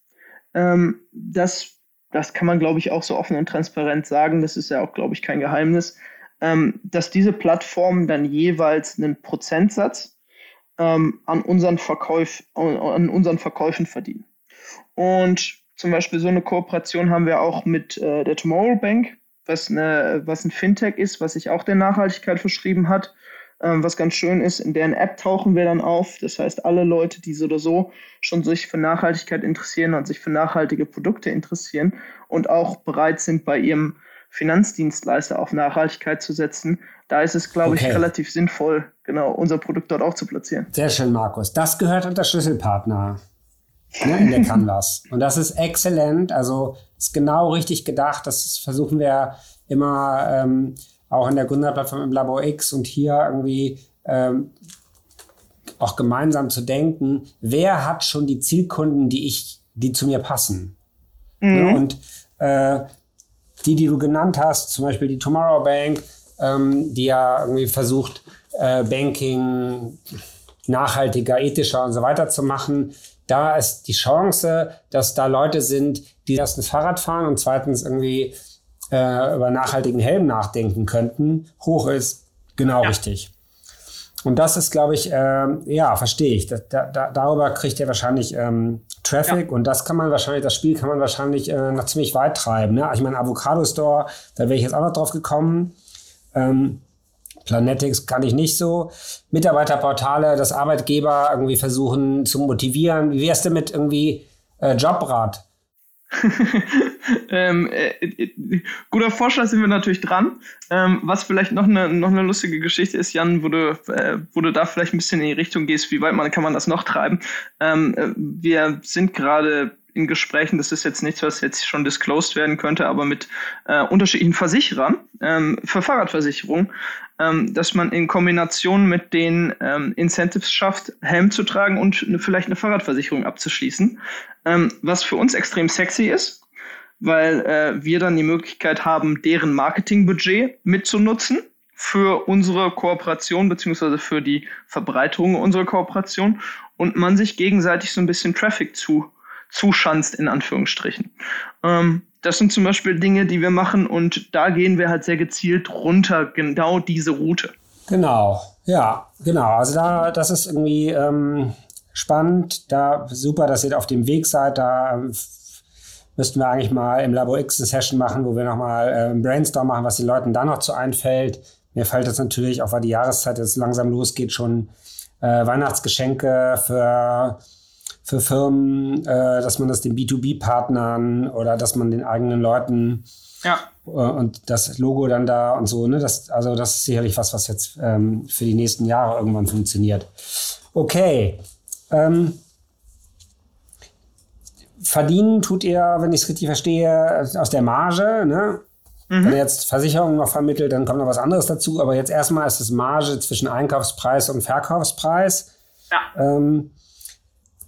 Speaker 1: ähm, dass das kann man, glaube ich, auch so offen und transparent sagen, das ist ja auch, glaube ich, kein Geheimnis, ähm, dass diese Plattformen dann jeweils einen Prozentsatz ähm, an, unseren Verkäuf, an unseren Verkäufen verdienen. Und zum Beispiel so eine Kooperation haben wir auch mit äh, der Tomorrow Bank, was, eine, was ein Fintech ist, was sich auch der Nachhaltigkeit verschrieben hat. Ähm, was ganz schön ist, in deren App tauchen wir dann auf. Das heißt, alle Leute, die so oder so schon sich für Nachhaltigkeit interessieren und sich für nachhaltige Produkte interessieren und auch bereit sind, bei ihrem Finanzdienstleister auf Nachhaltigkeit zu setzen, da ist es, glaube okay. ich, relativ sinnvoll, genau unser Produkt dort auch zu platzieren.
Speaker 3: Sehr schön, Markus. Das gehört unter Schlüsselpartner ne, in der Canvas. Und das ist exzellent. Also ist genau richtig gedacht. Das versuchen wir immer ähm, auch in der Gründerplattform im Labor X und hier irgendwie ähm, auch gemeinsam zu denken, wer hat schon die Zielkunden, die ich, die zu mir passen. Mhm. Ja, und äh, die, die du genannt hast, zum Beispiel die Tomorrow Bank, ähm, die ja irgendwie versucht, äh, Banking nachhaltiger, ethischer und so weiter zu machen. Da ist die Chance, dass da Leute sind, die erstens Fahrrad fahren und zweitens irgendwie äh, über nachhaltigen Helm nachdenken könnten, hoch ist. Genau ja. richtig. Und das ist, glaube ich, äh, ja, verstehe ich. Da, da, darüber kriegt er wahrscheinlich ähm, Traffic ja. und das kann man wahrscheinlich, das Spiel kann man wahrscheinlich äh, noch ziemlich weit treiben. Ne? Ich meine, Avocado Store, da wäre ich jetzt auch noch drauf gekommen. Ähm, Planetics kann ich nicht so. Mitarbeiterportale, das Arbeitgeber irgendwie versuchen zu motivieren. Wie wär's denn mit irgendwie äh, Jobrat?
Speaker 1: ähm, äh, äh, guter Vorschlag sind wir natürlich dran. Ähm, was vielleicht noch eine, noch eine lustige Geschichte ist, Jan, wo du, äh, du da vielleicht ein bisschen in die Richtung gehst, wie weit man kann man das noch treiben. Ähm, äh, wir sind gerade in Gesprächen, das ist jetzt nichts, was jetzt schon disclosed werden könnte, aber mit äh, unterschiedlichen Versicherern ähm, für Fahrradversicherung, ähm, dass man in Kombination mit den ähm, Incentives schafft, Helm zu tragen und eine, vielleicht eine Fahrradversicherung abzuschließen, ähm, was für uns extrem sexy ist, weil äh, wir dann die Möglichkeit haben, deren Marketingbudget mitzunutzen für unsere Kooperation beziehungsweise für die Verbreiterung unserer Kooperation und man sich gegenseitig so ein bisschen Traffic zu zuschanzt, in Anführungsstrichen. Ähm, das sind zum Beispiel Dinge, die wir machen und da gehen wir halt sehr gezielt runter, genau diese Route.
Speaker 3: Genau, ja, genau. Also da, das ist irgendwie ähm, spannend. Da super, dass ihr auf dem Weg seid. Da ähm, müssten wir eigentlich mal im Labor X eine Session machen, wo wir nochmal äh, ein Brainstorm machen, was den Leuten da noch zu einfällt. Mir fällt jetzt natürlich, auch weil die Jahreszeit jetzt langsam losgeht, schon äh, Weihnachtsgeschenke für für Firmen, äh, dass man das den B2B-Partnern oder dass man den eigenen Leuten ja. Äh, und das Logo dann da und so, ne? Das, also das ist sicherlich was, was jetzt ähm, für die nächsten Jahre irgendwann funktioniert. Okay. Ähm, verdienen tut ihr, wenn ich es richtig verstehe, aus der Marge, ne? Mhm. Wenn ihr jetzt Versicherungen noch vermittelt, dann kommt noch was anderes dazu. Aber jetzt erstmal ist es Marge zwischen Einkaufspreis und Verkaufspreis. Ja. Ähm,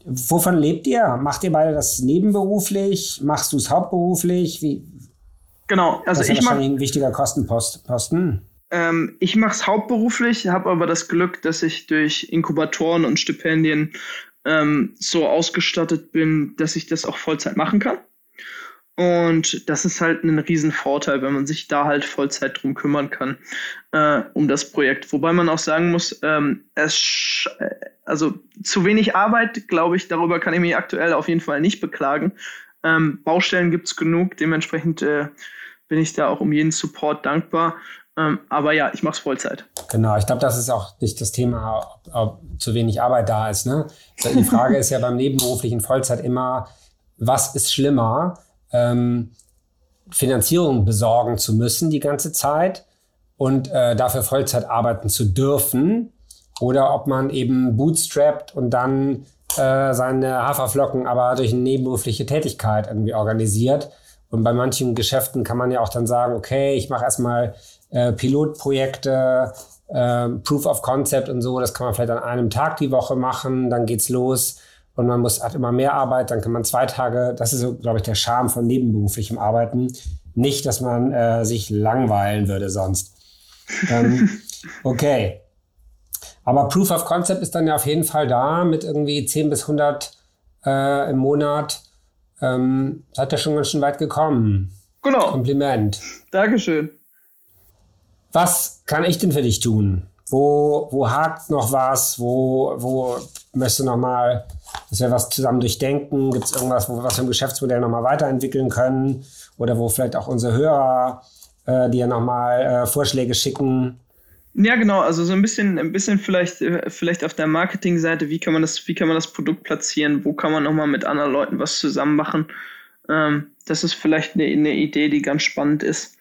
Speaker 3: Wovon lebt ihr? Macht ihr beide das nebenberuflich? Machst du es hauptberuflich? Wie?
Speaker 1: Genau,
Speaker 3: also das ist ich wahrscheinlich mach, ein wichtiger Kostenposten.
Speaker 1: Ähm, ich mache es hauptberuflich, habe aber das Glück, dass ich durch Inkubatoren und Stipendien ähm, so ausgestattet bin, dass ich das auch Vollzeit machen kann. Und das ist halt ein Riesenvorteil, wenn man sich da halt Vollzeit drum kümmern kann, äh, um das Projekt. Wobei man auch sagen muss, ähm, es, äh, also zu wenig Arbeit, glaube ich, darüber kann ich mich aktuell auf jeden Fall nicht beklagen. Ähm, Baustellen gibt's genug, dementsprechend äh, bin ich da auch um jeden Support dankbar. Ähm, aber ja, ich mache es Vollzeit.
Speaker 3: Genau, ich glaube, das ist auch nicht das Thema, ob, ob zu wenig Arbeit da ist. Ne? Die Frage ist ja beim nebenberuflichen Vollzeit immer, was ist schlimmer? Ähm, Finanzierung besorgen zu müssen die ganze Zeit und äh, dafür Vollzeit arbeiten zu dürfen. Oder ob man eben bootstrapped und dann äh, seine Haferflocken aber durch eine nebenberufliche Tätigkeit irgendwie organisiert. Und bei manchen Geschäften kann man ja auch dann sagen, okay, ich mache erstmal äh, Pilotprojekte, äh, Proof of Concept und so, das kann man vielleicht an einem Tag die Woche machen, dann geht's los und man muss, hat immer mehr Arbeit, dann kann man zwei Tage, das ist so, glaube ich, der Charme von nebenberuflichem Arbeiten. Nicht, dass man äh, sich langweilen würde sonst. ähm, okay. Aber Proof of Concept ist dann ja auf jeden Fall da mit irgendwie 10 bis 100 äh, im Monat. Ähm, seid ihr schon ganz schön weit gekommen.
Speaker 1: Genau.
Speaker 3: Kompliment.
Speaker 1: Dankeschön.
Speaker 3: Was kann ich denn für dich tun? Wo, wo hakt noch was? Wo, wo möchtest du noch mal dass wir was zusammen durchdenken? Gibt es irgendwas, wo wir was im Geschäftsmodell nochmal weiterentwickeln können? Oder wo vielleicht auch unsere Hörer äh, dir nochmal äh, Vorschläge schicken?
Speaker 1: Ja, genau. Also so ein bisschen, ein bisschen vielleicht, äh, vielleicht auf der Marketingseite, wie kann man das, wie kann man das Produkt platzieren? Wo kann man nochmal mit anderen Leuten was zusammen machen? Ähm, das ist vielleicht eine, eine, Idee, die ganz spannend ist,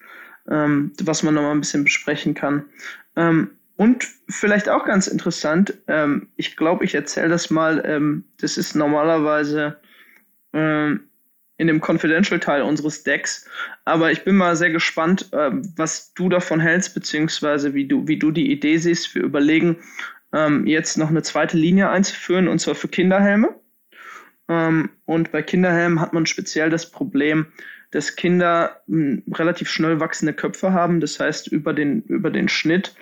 Speaker 1: ähm, was man nochmal ein bisschen besprechen kann. Ähm, und vielleicht auch ganz interessant, ähm, ich glaube, ich erzähle das mal, ähm, das ist normalerweise ähm, in dem Confidential-Teil unseres Decks, aber ich bin mal sehr gespannt, ähm, was du davon hältst, beziehungsweise wie du, wie du die Idee siehst. Wir überlegen, ähm, jetzt noch eine zweite Linie einzuführen, und zwar für Kinderhelme. Ähm, und bei Kinderhelmen hat man speziell das Problem, dass Kinder hm, relativ schnell wachsende Köpfe haben. Das heißt, über den, über den Schnitt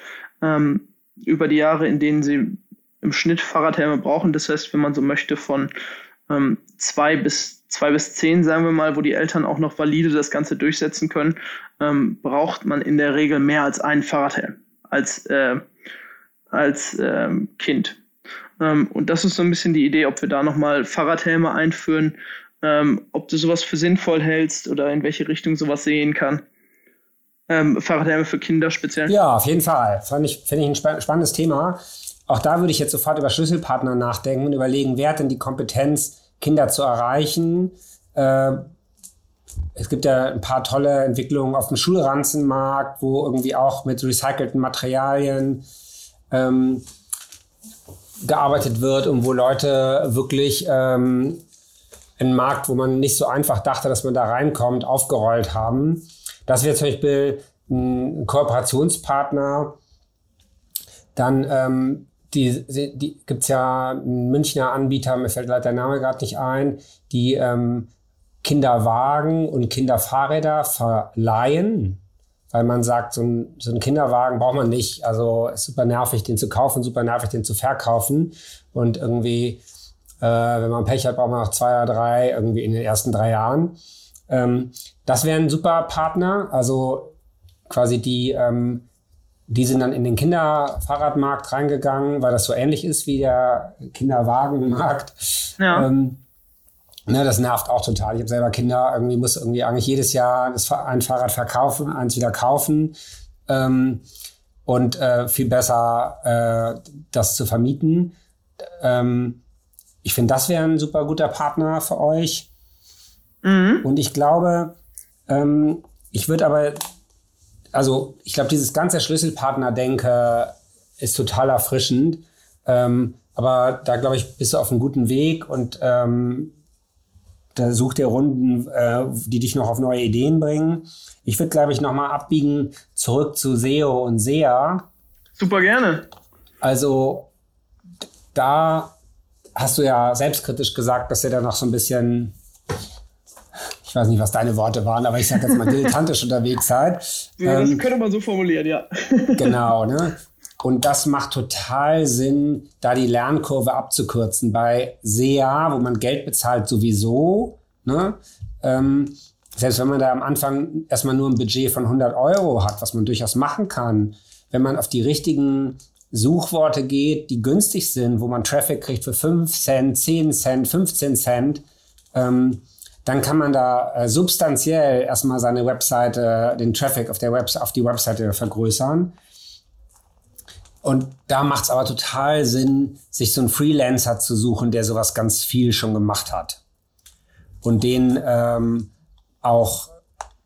Speaker 1: ähm, über die Jahre, in denen sie im Schnitt Fahrradhelme brauchen. Das heißt, wenn man so möchte, von ähm, zwei bis zwei bis zehn, sagen wir mal, wo die Eltern auch noch valide das Ganze durchsetzen können, ähm, braucht man in der Regel mehr als einen Fahrradhelm als äh, als ähm, Kind. Ähm, und das ist so ein bisschen die Idee, ob wir da nochmal Fahrradhelme einführen, ähm, ob du sowas für sinnvoll hältst oder in welche Richtung sowas sehen kann. Ähm, Fahrradhelme für Kinder speziell.
Speaker 3: Ja, auf jeden Fall. Finde ich, find ich ein spa spannendes Thema. Auch da würde ich jetzt sofort über Schlüsselpartner nachdenken und überlegen, wer hat denn die Kompetenz, Kinder zu erreichen? Äh, es gibt ja ein paar tolle Entwicklungen auf dem Schulranzenmarkt, wo irgendwie auch mit recycelten Materialien ähm, gearbeitet wird und wo Leute wirklich ähm, einen Markt, wo man nicht so einfach dachte, dass man da reinkommt, aufgerollt haben. Das wäre zum Beispiel ein Kooperationspartner. Dann ähm, die, die gibt es ja einen Münchner Anbieter, mir fällt leider der Name gerade nicht ein, die ähm, Kinderwagen und Kinderfahrräder verleihen, weil man sagt, so ein, so ein Kinderwagen braucht man nicht. Also ist super nervig, den zu kaufen, super nervig, den zu verkaufen. Und irgendwie, äh, wenn man Pech hat, braucht man noch zwei oder drei irgendwie in den ersten drei Jahren. Ähm, das wäre ein super Partner. Also quasi die, ähm, die sind dann in den Kinderfahrradmarkt reingegangen, weil das so ähnlich ist wie der Kinderwagenmarkt. Ja. Ähm, Ne, das nervt auch total. Ich habe selber Kinder, irgendwie muss irgendwie eigentlich jedes Jahr ein Fahrrad verkaufen, eins wieder kaufen. Ähm, und äh, viel besser äh, das zu vermieten. Ähm, ich finde, das wäre ein super guter Partner für euch. Mhm. Und ich glaube, ähm, ich würde aber, also ich glaube, dieses ganze Schlüsselpartner-Denke ist total erfrischend. Ähm, aber da glaube ich, bist du auf einem guten Weg und ähm, da such dir Runden, äh, die dich noch auf neue Ideen bringen. Ich würde, glaube ich, nochmal abbiegen zurück zu SEO und SEA.
Speaker 1: Super gerne.
Speaker 3: Also da hast du ja selbstkritisch gesagt, dass ihr da noch so ein bisschen, ich weiß nicht, was deine Worte waren, aber ich sage jetzt mal dilettantisch unterwegs seid.
Speaker 1: Ja, das ähm, könnte man so formulieren, ja.
Speaker 3: genau, ne? Und das macht total Sinn, da die Lernkurve abzukürzen. Bei SEA, wo man Geld bezahlt, sowieso. Ne? Ähm, selbst wenn man da am Anfang erstmal nur ein Budget von 100 Euro hat, was man durchaus machen kann, wenn man auf die richtigen Suchworte geht, die günstig sind, wo man Traffic kriegt für 5 Cent, 10 Cent, 15 Cent, ähm, dann kann man da äh, substanziell erstmal seine Webseite, den Traffic auf, der Webs auf die Webseite vergrößern. Und da macht es aber total Sinn, sich so einen Freelancer zu suchen, der sowas ganz viel schon gemacht hat. Und den ähm, auch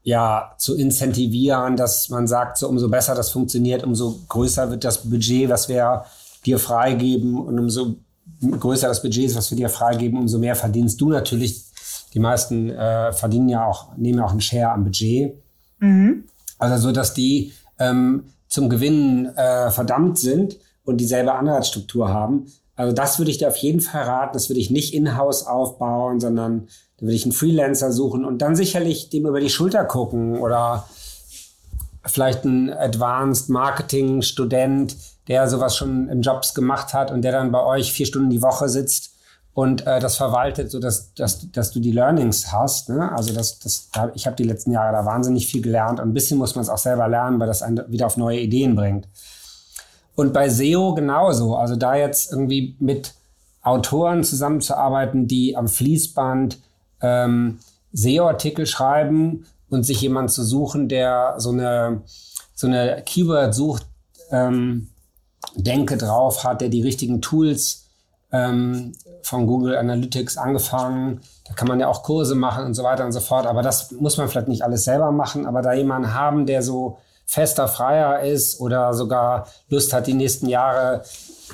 Speaker 3: ja zu incentivieren, dass man sagt, so umso besser das funktioniert, umso größer wird das Budget, was wir dir freigeben und umso größer das Budget ist, was wir dir freigeben, umso mehr verdienst du natürlich. Die meisten äh, verdienen ja auch, nehmen ja auch einen Share am Budget. Mhm. Also so, dass die ähm, zum Gewinnen äh, verdammt sind und dieselbe Anreizstruktur haben. Also das würde ich dir auf jeden Fall raten. Das würde ich nicht in-house aufbauen, sondern da würde ich einen Freelancer suchen und dann sicherlich dem über die Schulter gucken oder vielleicht ein Advanced Marketing Student, der sowas schon in Jobs gemacht hat und der dann bei euch vier Stunden die Woche sitzt und äh, das verwaltet, so dass, dass, dass du die Learnings hast. Ne? Also das, das, ich habe die letzten Jahre da wahnsinnig viel gelernt und ein bisschen muss man es auch selber lernen, weil das einen wieder auf neue Ideen bringt. Und bei SEO genauso. Also da jetzt irgendwie mit Autoren zusammenzuarbeiten, die am Fließband ähm, SEO-Artikel schreiben und sich jemand zu suchen, der so eine, so eine Keyword-Sucht ähm, Denke drauf hat, der die richtigen Tools ähm, von Google Analytics angefangen. Da kann man ja auch Kurse machen und so weiter und so fort. Aber das muss man vielleicht nicht alles selber machen. Aber da jemanden haben, der so fester Freier ist oder sogar Lust hat, die nächsten Jahre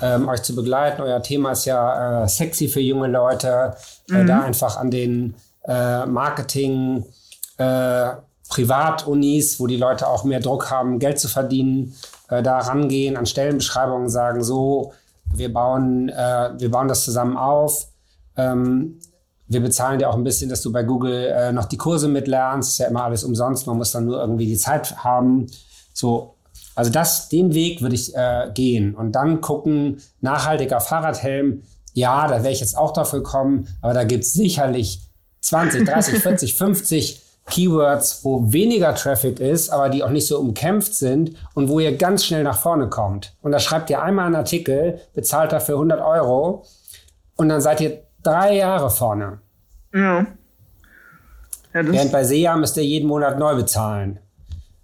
Speaker 3: ähm, euch zu begleiten. Euer Thema ist ja äh, sexy für junge Leute. Äh, mhm. Da einfach an den äh, Marketing, äh, Privatunis, wo die Leute auch mehr Druck haben, Geld zu verdienen, äh, da rangehen, an Stellenbeschreibungen sagen, so wir bauen, äh, wir bauen das zusammen auf. Ähm, wir bezahlen dir auch ein bisschen, dass du bei Google äh, noch die Kurse mitlernst. Ist ja immer alles umsonst. Man muss dann nur irgendwie die Zeit haben. So, also das, den Weg würde ich äh, gehen und dann gucken, nachhaltiger Fahrradhelm. Ja, da wäre ich jetzt auch dafür kommen, aber da gibt es sicherlich 20, 30, 40, 50 Keywords, wo weniger Traffic ist, aber die auch nicht so umkämpft sind und wo ihr ganz schnell nach vorne kommt. Und da schreibt ihr einmal einen Artikel, bezahlt dafür 100 Euro und dann seid ihr drei Jahre vorne. Ja. ja Während bei SEA müsst ihr jeden Monat neu bezahlen.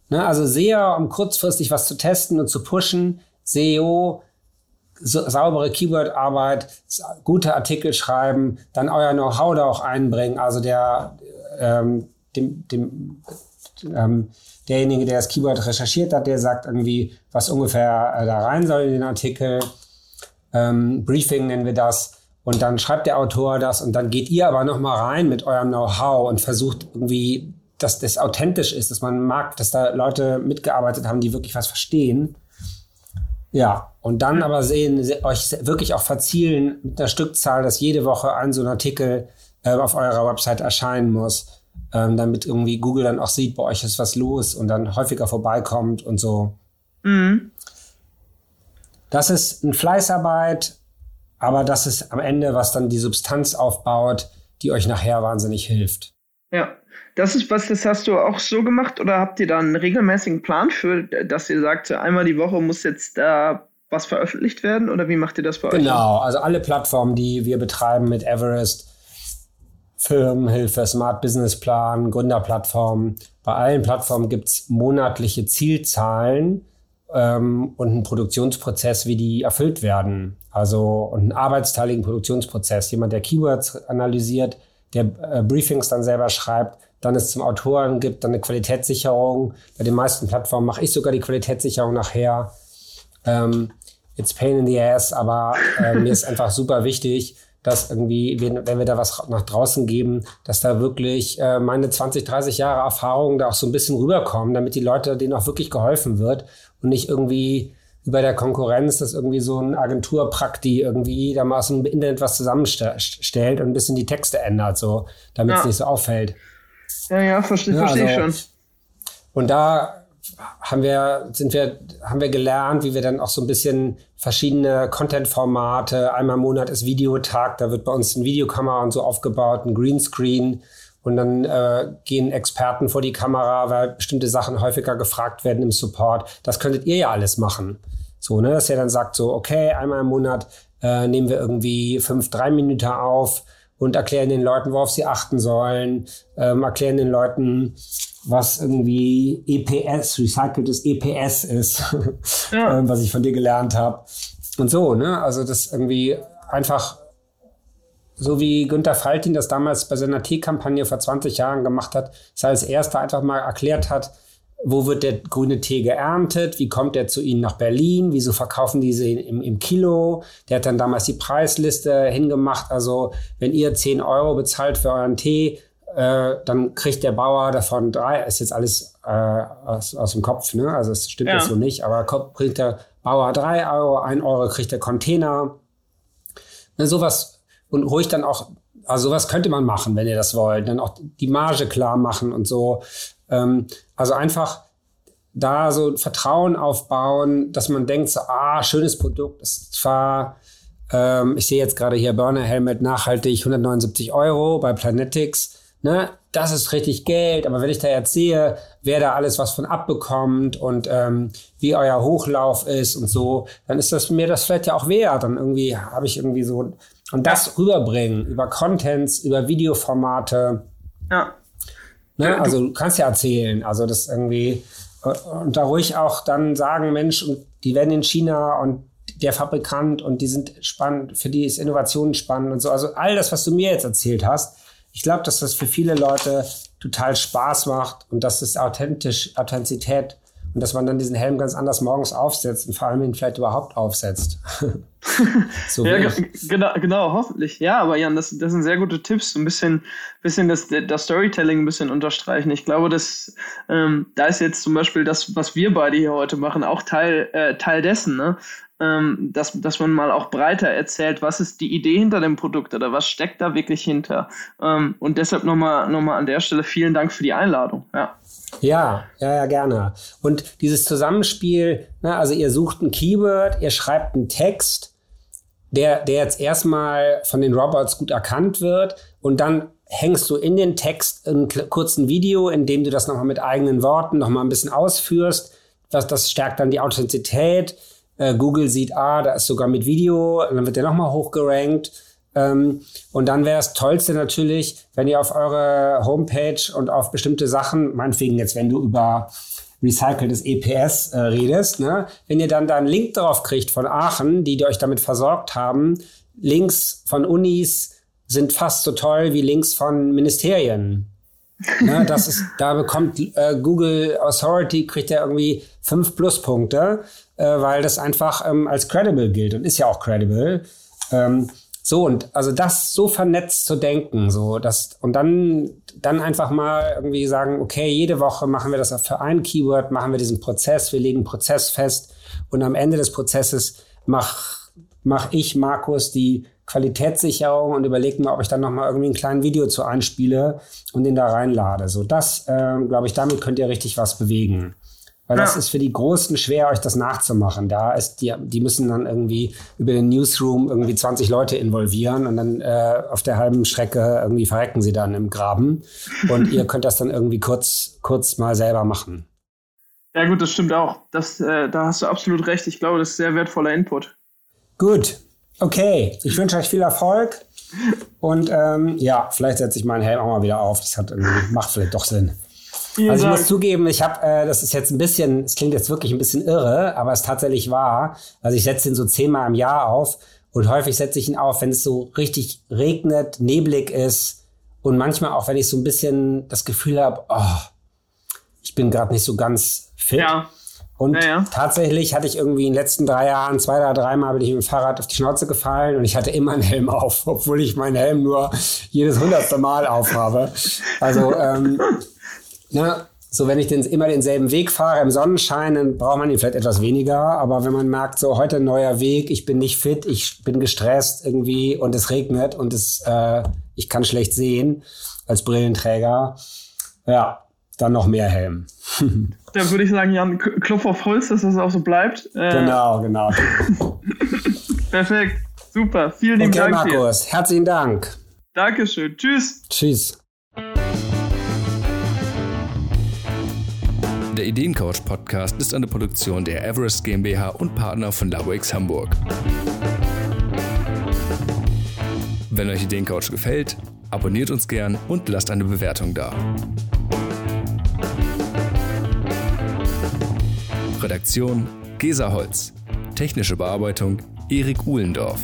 Speaker 3: Ne, also SEA, um kurzfristig was zu testen und zu pushen, SEO, so, saubere Keyword-Arbeit, gute Artikel schreiben, dann euer Know-how da auch einbringen. Also der, ähm, dem, dem, ähm, derjenige, der das Keyword recherchiert hat, der sagt irgendwie, was ungefähr äh, da rein soll in den Artikel. Ähm, Briefing nennen wir das. Und dann schreibt der Autor das und dann geht ihr aber noch mal rein mit eurem Know-how und versucht irgendwie, dass das authentisch ist, dass man mag, dass da Leute mitgearbeitet haben, die wirklich was verstehen. Ja, und dann aber sehen, euch wirklich auch verzielen mit einer Stückzahl, dass jede Woche ein so ein Artikel äh, auf eurer Website erscheinen muss, ähm, damit irgendwie Google dann auch sieht, bei euch ist was los und dann häufiger vorbeikommt und so. Mhm. Das ist eine Fleißarbeit, aber das ist am Ende, was dann die Substanz aufbaut, die euch nachher wahnsinnig hilft.
Speaker 1: Ja, das ist was, das hast du auch so gemacht oder habt ihr da einen regelmäßigen Plan für, dass ihr sagt, einmal die Woche muss jetzt da was veröffentlicht werden oder wie macht ihr das bei
Speaker 3: genau, euch? Genau, also alle Plattformen, die wir betreiben mit Everest, Firmenhilfe, Smart Business Plan, Gründerplattformen, bei allen Plattformen gibt es monatliche Zielzahlen ähm, und einen Produktionsprozess, wie die erfüllt werden. Also und einen arbeitsteiligen Produktionsprozess. Jemand, der Keywords analysiert, der äh, Briefings dann selber schreibt, dann es zum Autoren gibt, dann eine Qualitätssicherung. Bei den meisten Plattformen mache ich sogar die Qualitätssicherung nachher. Ähm, it's pain in the ass, aber äh, mir ist einfach super wichtig, dass irgendwie, wenn, wenn wir da was nach draußen geben, dass da wirklich äh, meine 20, 30 Jahre Erfahrung da auch so ein bisschen rüberkommen, damit die Leute denen auch wirklich geholfen wird und nicht irgendwie wie bei der Konkurrenz, dass irgendwie so ein Agenturprakti irgendwie da mal aus dem Internet was zusammenstellt und ein bisschen die Texte ändert, so, damit es nicht so auffällt.
Speaker 1: Ja, ja, verstehe ja, versteh also, schon.
Speaker 3: Und da haben wir, sind wir, haben wir gelernt, wie wir dann auch so ein bisschen verschiedene Content-Formate, einmal im Monat ist Videotag, da wird bei uns ein Videokamera und so aufgebaut, ein Greenscreen, und dann äh, gehen Experten vor die Kamera, weil bestimmte Sachen häufiger gefragt werden im Support. Das könntet ihr ja alles machen. So, ne, dass ihr dann sagt, so, okay, einmal im Monat äh, nehmen wir irgendwie fünf, drei Minuten auf und erklären den Leuten, worauf sie achten sollen, ähm, erklären den Leuten, was irgendwie EPS, recyceltes EPS ist, ja. ähm, was ich von dir gelernt habe. Und so, ne? Also das irgendwie einfach so wie Günter Faltin das damals bei seiner Teekampagne vor 20 Jahren gemacht hat, dass er als erster einfach mal erklärt hat, wo wird der grüne Tee geerntet, wie kommt er zu Ihnen nach Berlin, wieso verkaufen diese im, im Kilo. Der hat dann damals die Preisliste hingemacht, also wenn ihr 10 Euro bezahlt für euren Tee, äh, dann kriegt der Bauer davon drei, ist jetzt alles äh, aus, aus dem Kopf, ne? also es stimmt ja. jetzt so nicht, aber kriegt der Bauer drei Euro, ein Euro kriegt der Container. Ne, sowas und ruhig dann auch, also sowas könnte man machen, wenn ihr das wollt, dann auch die Marge klar machen und so. Ähm, also einfach da so Vertrauen aufbauen, dass man denkt, so, ah, schönes Produkt, ist zwar, ähm, ich sehe jetzt gerade hier Burner Helmet nachhaltig 179 Euro bei Planetics, ne, das ist richtig Geld, aber wenn ich da jetzt sehe, wer da alles was von abbekommt und ähm, wie euer Hochlauf ist und so, dann ist das mir das vielleicht ja auch wert. Dann irgendwie habe ich irgendwie so und das rüberbringen über Contents, über Videoformate. Ja. Ne? Also du kannst ja erzählen, also das irgendwie äh, und da ruhig auch dann sagen, Mensch, und die werden in China und der Fabrikant und die sind spannend, für die ist Innovation spannend und so. Also all das, was du mir jetzt erzählt hast, ich glaube, dass das für viele Leute total Spaß macht und dass es authentisch, Authentizität und dass man dann diesen Helm ganz anders morgens aufsetzt und vor allem ihn vielleicht überhaupt aufsetzt.
Speaker 1: so ja, genau, genau, hoffentlich. Ja, aber Jan, das, das sind sehr gute Tipps. Ein bisschen, bisschen das, das Storytelling ein bisschen unterstreichen. Ich glaube, dass ähm, da ist jetzt zum Beispiel das, was wir beide hier heute machen, auch Teil, äh, Teil dessen. Ne? ähm, dass, dass man mal auch breiter erzählt, was ist die Idee hinter dem Produkt oder was steckt da wirklich hinter. Ähm, und deshalb nochmal noch mal an der Stelle vielen Dank für die Einladung. Ja.
Speaker 3: Ja, ja, ja, gerne. Und dieses Zusammenspiel, ne, also ihr sucht ein Keyword, ihr schreibt einen Text, der, der jetzt erstmal von den Robots gut erkannt wird und dann hängst du in den Text einen kurzen Video, in dem du das nochmal mit eigenen Worten nochmal ein bisschen ausführst. Das, das stärkt dann die Authentizität. Äh, Google sieht, ah, da ist sogar mit Video, dann wird der nochmal hochgerankt. Ähm, und dann wäre das Tollste natürlich, wenn ihr auf eure Homepage und auf bestimmte Sachen, meinetwegen jetzt, wenn du über recyceltes EPS äh, redest, ne? wenn ihr dann da einen Link drauf kriegt von Aachen, die, die euch damit versorgt haben, Links von Unis sind fast so toll wie Links von Ministerien. ne, das ist, da bekommt äh, Google Authority, kriegt er irgendwie fünf Pluspunkte, äh, weil das einfach ähm, als credible gilt und ist ja auch credible. Ähm, so, und also das so vernetzt zu denken, so, das, und dann, dann einfach mal irgendwie sagen, okay, jede Woche machen wir das für ein Keyword, machen wir diesen Prozess, wir legen einen Prozess fest und am Ende des Prozesses mach, mach ich, Markus, die Qualitätssicherung und überlege mir, ob ich dann nochmal irgendwie ein kleines Video zu einspiele und den da reinlade. So, das, äh, glaube ich, damit könnt ihr richtig was bewegen. Weil ja. das ist für die Großen schwer, euch das nachzumachen. Da ist die, die müssen dann irgendwie über den Newsroom irgendwie 20 Leute involvieren und dann äh, auf der halben Strecke irgendwie verrecken sie dann im Graben. Und ihr könnt das dann irgendwie kurz, kurz mal selber machen.
Speaker 1: Ja, gut, das stimmt auch. Das, äh, da hast du absolut recht. Ich glaube, das ist sehr wertvoller Input.
Speaker 3: Gut. Okay. Ich wünsche euch viel Erfolg. Und ähm, ja, vielleicht setze ich meinen Helm auch mal wieder auf. Das hat irgendwie, macht vielleicht doch Sinn. Vielen also ich Dank. muss zugeben, ich habe, äh, das ist jetzt ein bisschen, es klingt jetzt wirklich ein bisschen irre, aber es tatsächlich wahr. Also ich setze ihn so zehnmal im Jahr auf und häufig setze ich ihn auf, wenn es so richtig regnet, neblig ist und manchmal auch, wenn ich so ein bisschen das Gefühl habe, oh, ich bin gerade nicht so ganz fit. Ja. Und ja, ja. tatsächlich hatte ich irgendwie in den letzten drei Jahren, zwei oder dreimal bin ich mit dem Fahrrad auf die Schnauze gefallen und ich hatte immer einen Helm auf, obwohl ich meinen Helm nur jedes hundertste Mal aufhabe. Also ähm, na, so wenn ich den, immer denselben Weg fahre im Sonnenschein, dann braucht man ihn vielleicht etwas weniger. Aber wenn man merkt, so heute ein neuer Weg, ich bin nicht fit, ich bin gestresst irgendwie und es regnet und es, äh, ich kann schlecht sehen als Brillenträger, ja, dann noch mehr Helm.
Speaker 1: dann würde ich sagen, Jan, Klopf auf Holz, dass das auch so bleibt.
Speaker 3: Äh, genau, genau.
Speaker 1: Perfekt, super. Vielen lieben okay,
Speaker 3: Dank. Markus, dir. herzlichen Dank.
Speaker 1: Dankeschön. Tschüss.
Speaker 3: Tschüss.
Speaker 2: Der Ideencoach Podcast ist eine Produktion der Everest GmbH und Partner von LabX Hamburg. Wenn euch Ideencoach gefällt, abonniert uns gern und lasst eine Bewertung da. Redaktion Gesa Holz. Technische Bearbeitung Erik Uhlendorf.